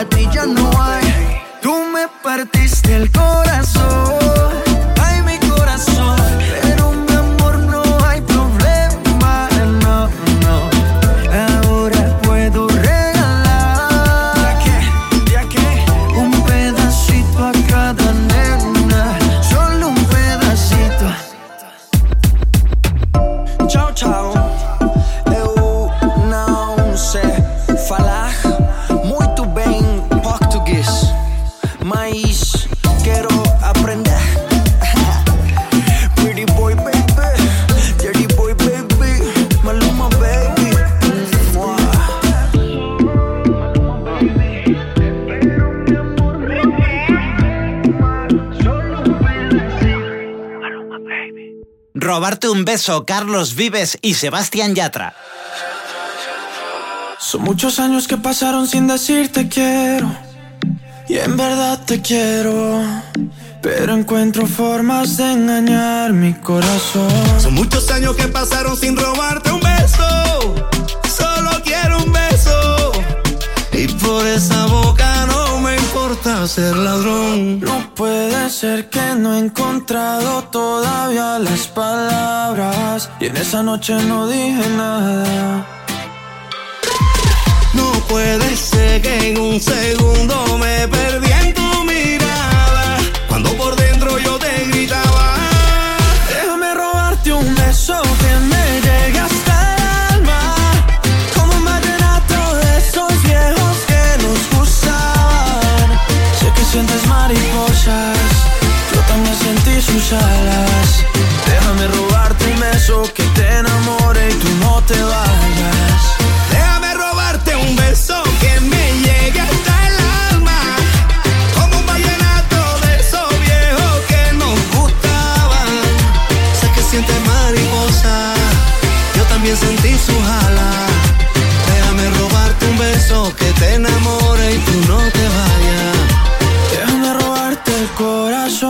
obrigado pa ti ya no hay. Tú me partiste el corazón, ay mi corazón, pero mi amor no hay problema, no, no. Ahora puedo regalar. ¿Ya qué? Un pedacito a cada nena, solo un pedacito. Tchau, tchau. Robarte un beso, Carlos Vives y Sebastián Yatra. Son muchos años que pasaron sin decirte quiero. Y en verdad te quiero. Pero encuentro formas de engañar mi corazón. Son muchos años que pasaron sin robarte un beso. Solo quiero un beso. Y por esa boca importa ser ladrón. No puede ser que no he encontrado todavía las palabras. Y en esa noche no dije nada. No puede ser que en un segundo me perdí en tu mirada. Cuando por dentro Déjame robarte un beso que te enamore y tú no te vayas. Déjame robarte un beso que me llegue hasta el alma. Como un vallenato de esos viejos que nos gustaban. Sé que sientes mariposa, yo también sentí su jala. Déjame robarte un beso que te enamore y tú no te vayas. Déjame robarte el corazón,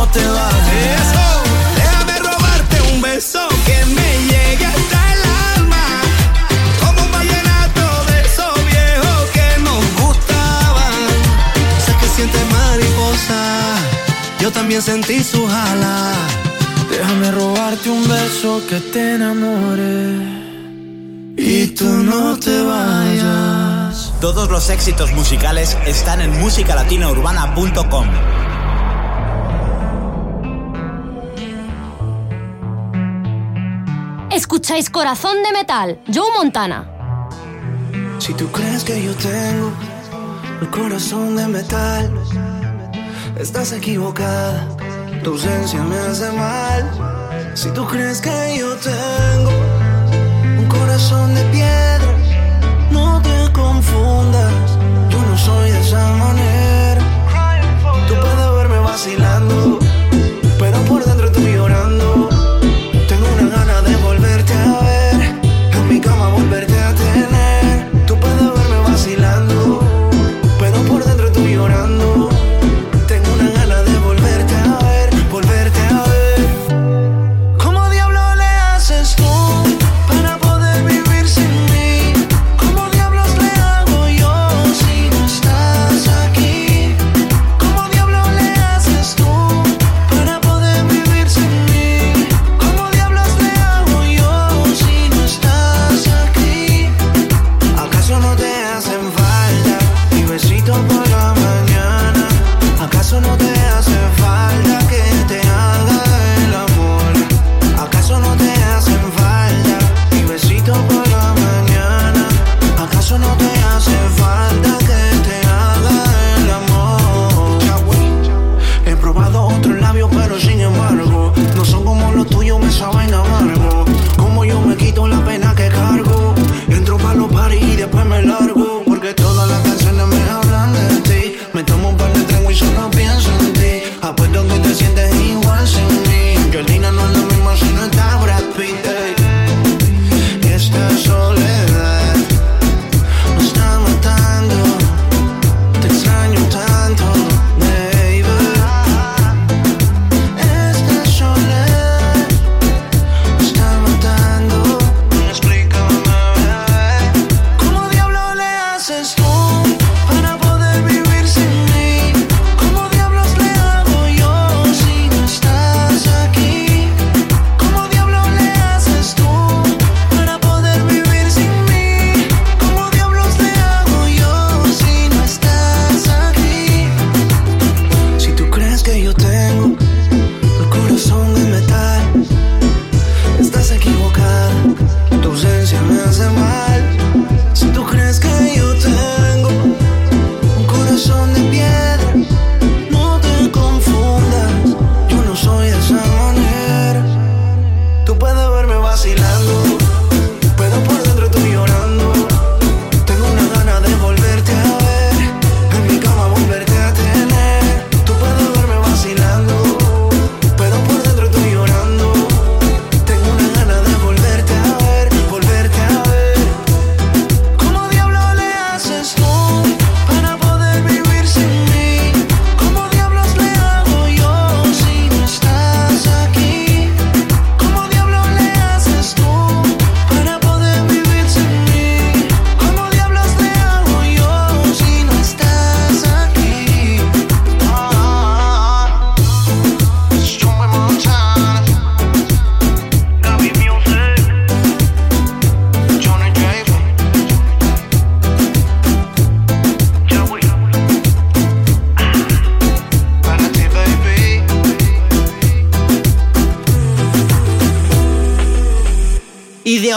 no te vayas. Déjame robarte un beso que me llegue hasta el alma. Como un vallenato de esos viejos que nos gustaban. Sé que sientes mariposa. Yo también sentí su jala. Déjame robarte un beso que te enamore y tú no te vayas. Todos los éxitos musicales están en musicalatinaurbana.com. Escucháis Corazón de Metal, Joe Montana. Si tú crees que yo tengo el corazón de metal, estás equivocada. Tu ausencia me hace mal. Si tú crees que yo tengo un corazón de piedra, no te confundas. Yo no soy de esa manera. Tú puedes verme vacilando,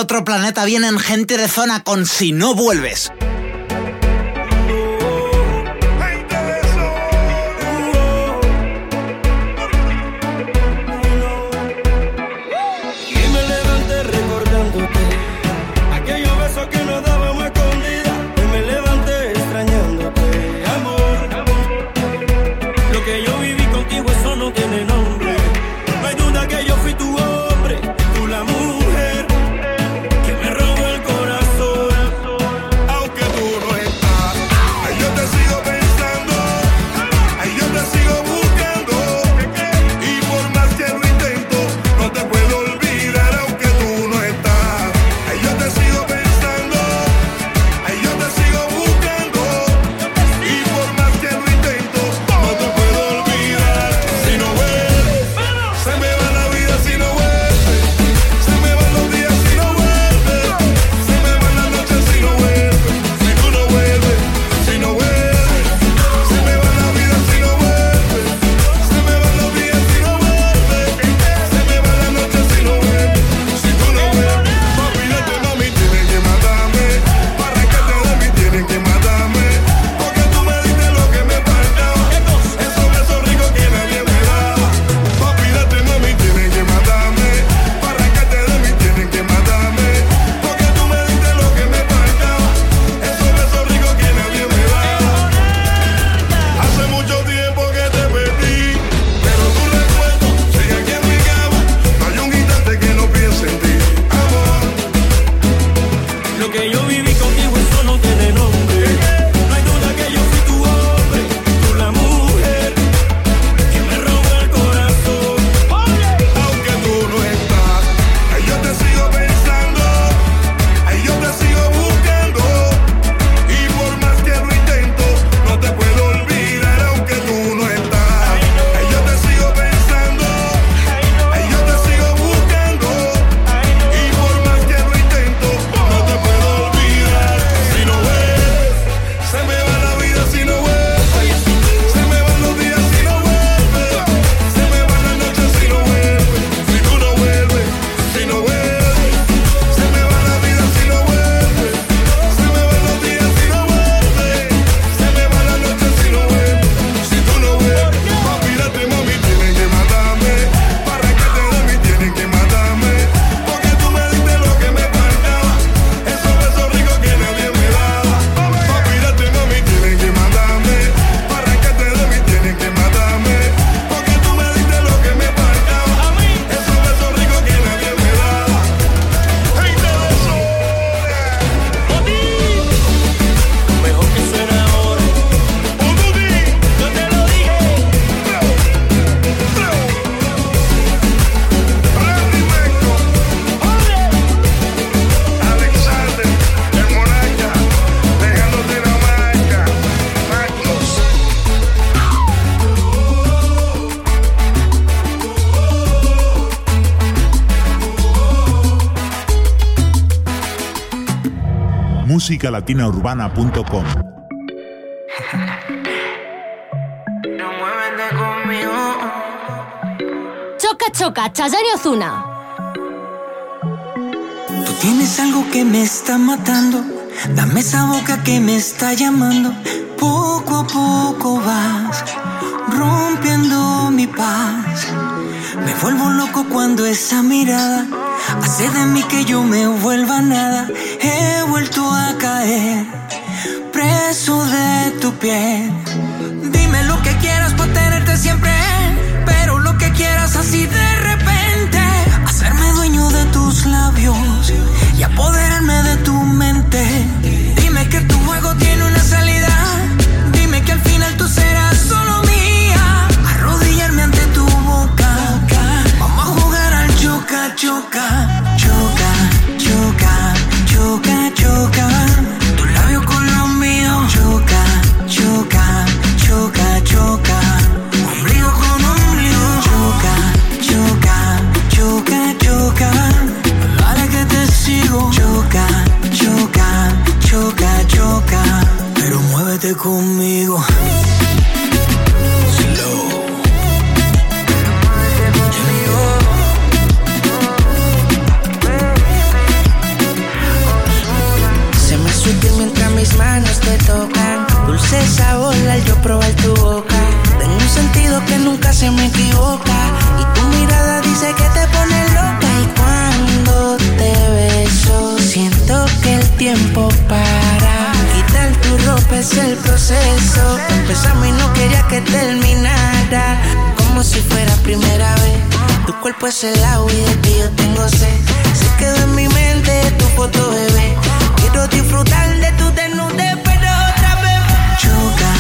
otro planeta vienen gente de zona con si no vuelves. musicalatinaurbana.com. No mueven conmigo. Choca, choca, Chayanne Ozuna. Tú tienes algo que me está matando. Dame esa boca que me está llamando. Poco a poco vas rompiendo mi paz. Me vuelvo loco cuando esa mirada hace de mí que yo me vuelva nada. He vuelto a preso de tu piel. Dime lo que quieras para tenerte siempre, pero lo que quieras así de repente. Hacerme dueño de tus labios y apoderarme de tu mente. Dime que tu juego tiene una salida, dime que al final tú serás solo mía. Arrodillarme ante tu boca, vamos a jugar al choca, choca, choca, choca, choca, choca. Conmigo. Se me sutil mientras mis manos te tocan. Dulce sabor al yo probar tu boca. Tengo un sentido que nunca se me equivoca. Y tu mirada dice que te pone loca. Y cuando te beso, siento que el tiempo pasa tú rompes el proceso. Besame y no quería que terminara, como si fuera primera vez. Tu cuerpo es el agua y de ti yo tengo sed. Se quedó en mi mente tu foto, bebé. Quiero disfrutar de tu desnudez, pero otra vez. Choca,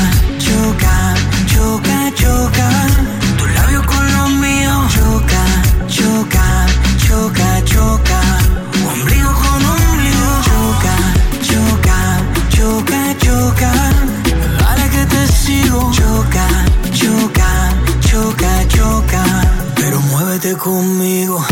choca, choca, choca. Tu labio con los míos. Choca, choca, choca, choca. Choca, choca, choca, choca. Pero muévete conmigo.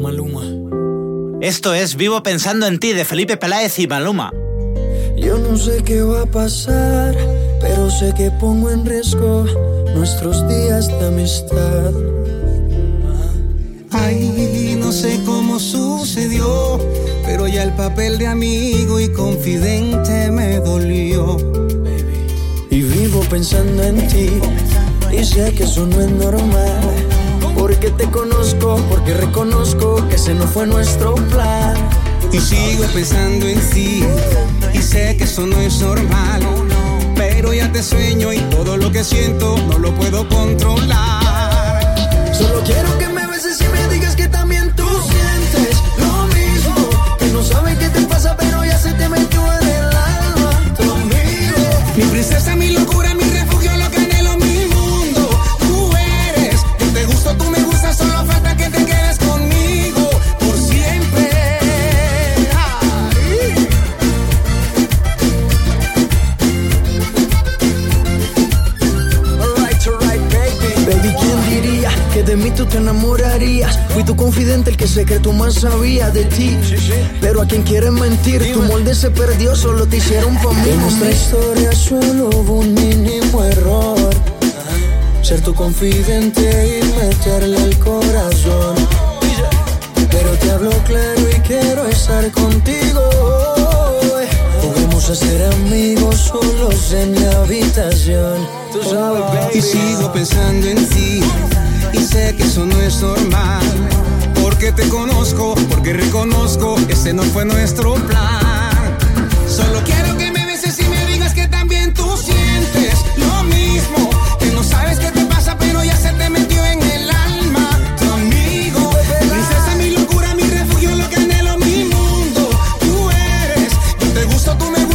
Maluma. Esto es Vivo pensando en ti de Felipe Peláez y Maluma. Yo no sé qué va a pasar, pero sé que pongo en riesgo nuestros días de amistad. Ay, no sé cómo sucedió, pero ya el papel de amigo y confidente me dolió. Y vivo pensando en ti, y sé que eso no es normal. Porque te conozco, porque reconozco que ese no fue nuestro plan. Y sigo pensando en ti, y sé que eso no es normal. Pero ya te sueño y todo lo que siento no lo puedo controlar. Solo quiero que me beses y me digas que también tú sientes lo mismo. Que no sabes qué te pasa, pero ya se te metió en el alma conmigo. Mi princesa, mi locura, enamorarías? Fui tu confidente, el que secreto más sabía de ti. Pero a quien quiere mentir, tu molde se perdió, solo te hicieron mí. En nuestra historia solo hubo un mínimo error. Ser tu confidente y meterle el corazón. Pero te hablo claro y quiero estar contigo. Podemos a ser amigos solos en mi habitación. Tú sabes, baby. Y sigo pensando en ti y sé que eso no es normal. Porque te conozco, porque reconozco, ese no fue nuestro plan. Solo quiero que me beses y me digas que también tú sientes lo mismo. Que no sabes qué te pasa, pero ya se te metió en el alma. Tu amigo, princesa, mi locura, mi refugio, lo que anhelo, mi mundo. Tú eres, yo te gusto, tú me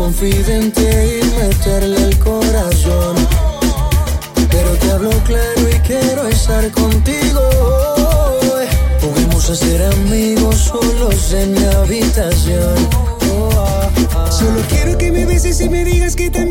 confidente y meterle el corazón. Pero te hablo claro y quiero estar contigo. Podemos a ser amigos solos en mi habitación. Oh, ah, ah. Solo quiero que me beses y me digas que también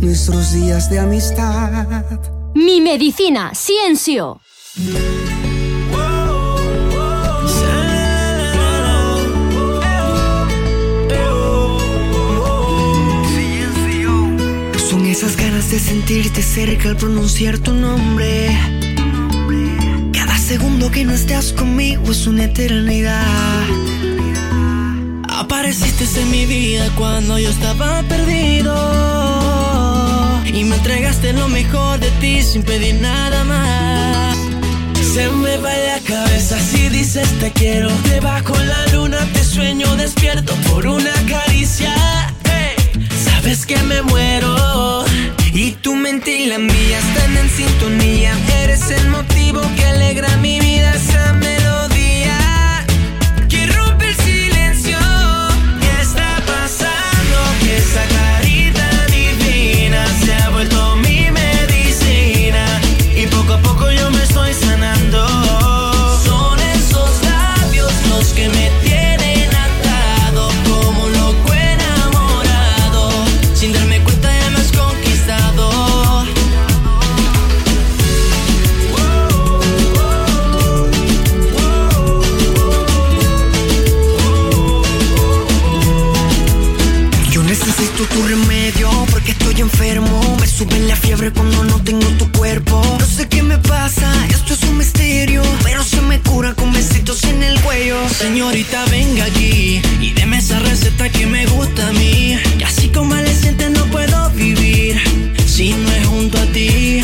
nuestros días de amistad. Mi medicina, Ciencio. Son esas ganas de sentirte cerca al pronunciar tu nombre. Cada segundo que no estás conmigo es una eternidad. Apareciste en mi vida cuando yo estaba perdido. Y me entregaste lo mejor de ti sin pedir nada más. Se me va la cabeza si dices te quiero. Debajo la luna te sueño despierto por una caricia. Sabes que me muero. Y tu mente y la mía están en sintonía. Eres el motivo que alegra mi vida, esa tengo tu cuerpo. No sé qué me pasa, esto es un misterio. Pero se me cura con besitos en el cuello. Señorita, venga aquí y deme esa receta que me gusta a mí. Y así convaleciente no puedo vivir si no es junto a ti.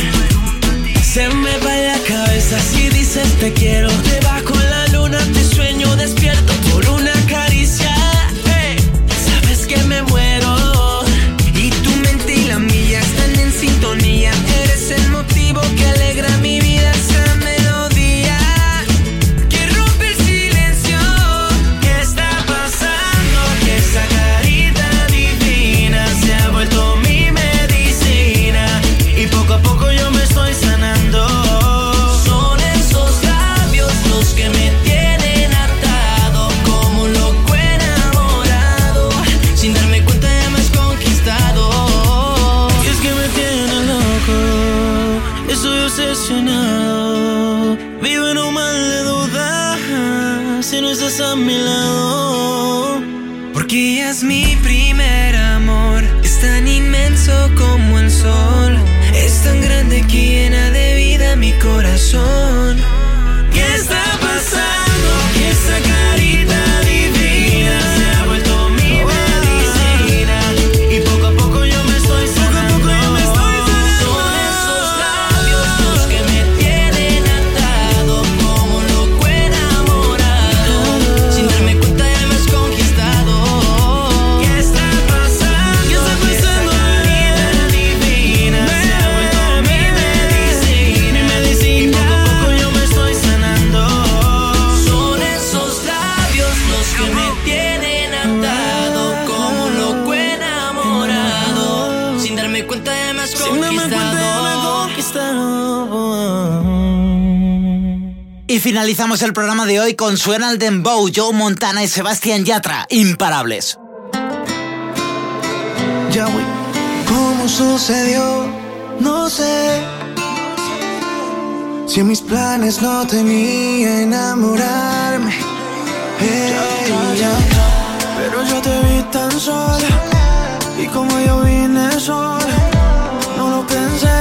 Se me va la cabeza si dices te quiero. Debajo la luna te sueño despierto finalizamos el programa de hoy con Suena el Dembow, Joe Montana y Sebastián Yatra, imparables. Ya, güey. ¿Cómo sucedió? No sé. Si en mis planes no tenía enamorarme. Hey, ya. Pero yo te vi tan sola. Y como yo vine sola, no lo pensé.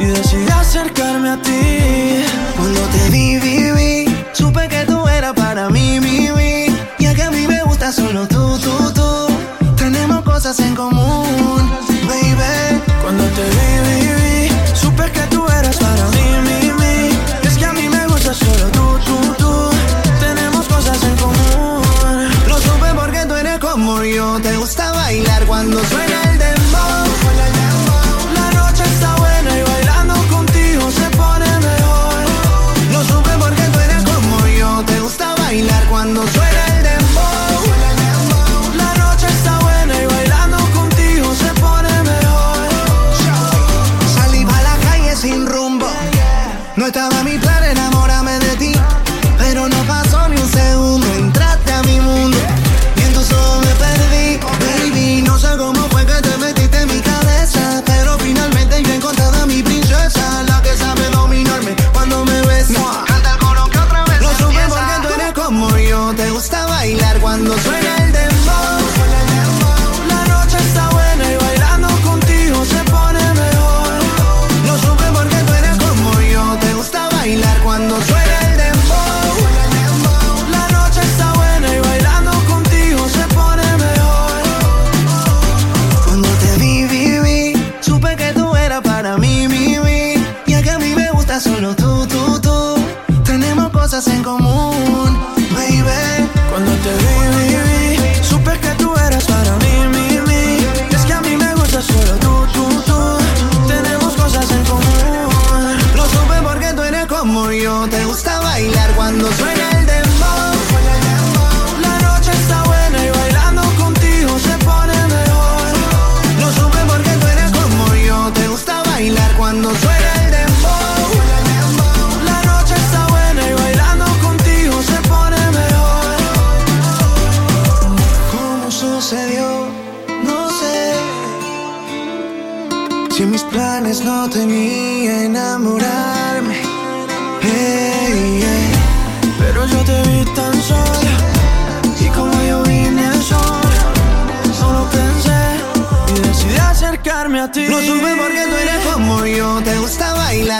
Y decidí acercarme a ti. Cuando te vi, vi, vi, supe que tú eras para mí, mi, vi. Ya que a mí me gusta solo tú, tú, tú. Tenemos cosas en común, baby. Cuando te vi, vi, vi, supe que tú eras para mí, mi, mi. Es que a mí me gusta solo tú, tú, tú. Tenemos cosas en común. Lo supe porque tú eres como yo. Te gusta bailar cuando suena.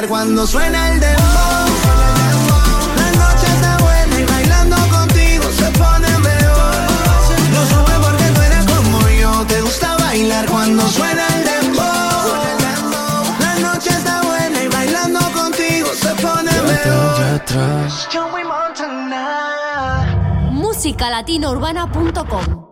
cuando suena el dembow. La noche está buena y bailando contigo se pone mejor. Lo supe porque tú eres como yo, te gusta bailar cuando suena el dembow. La noche está buena y bailando contigo se pone mejor. Musicalatinourbana.com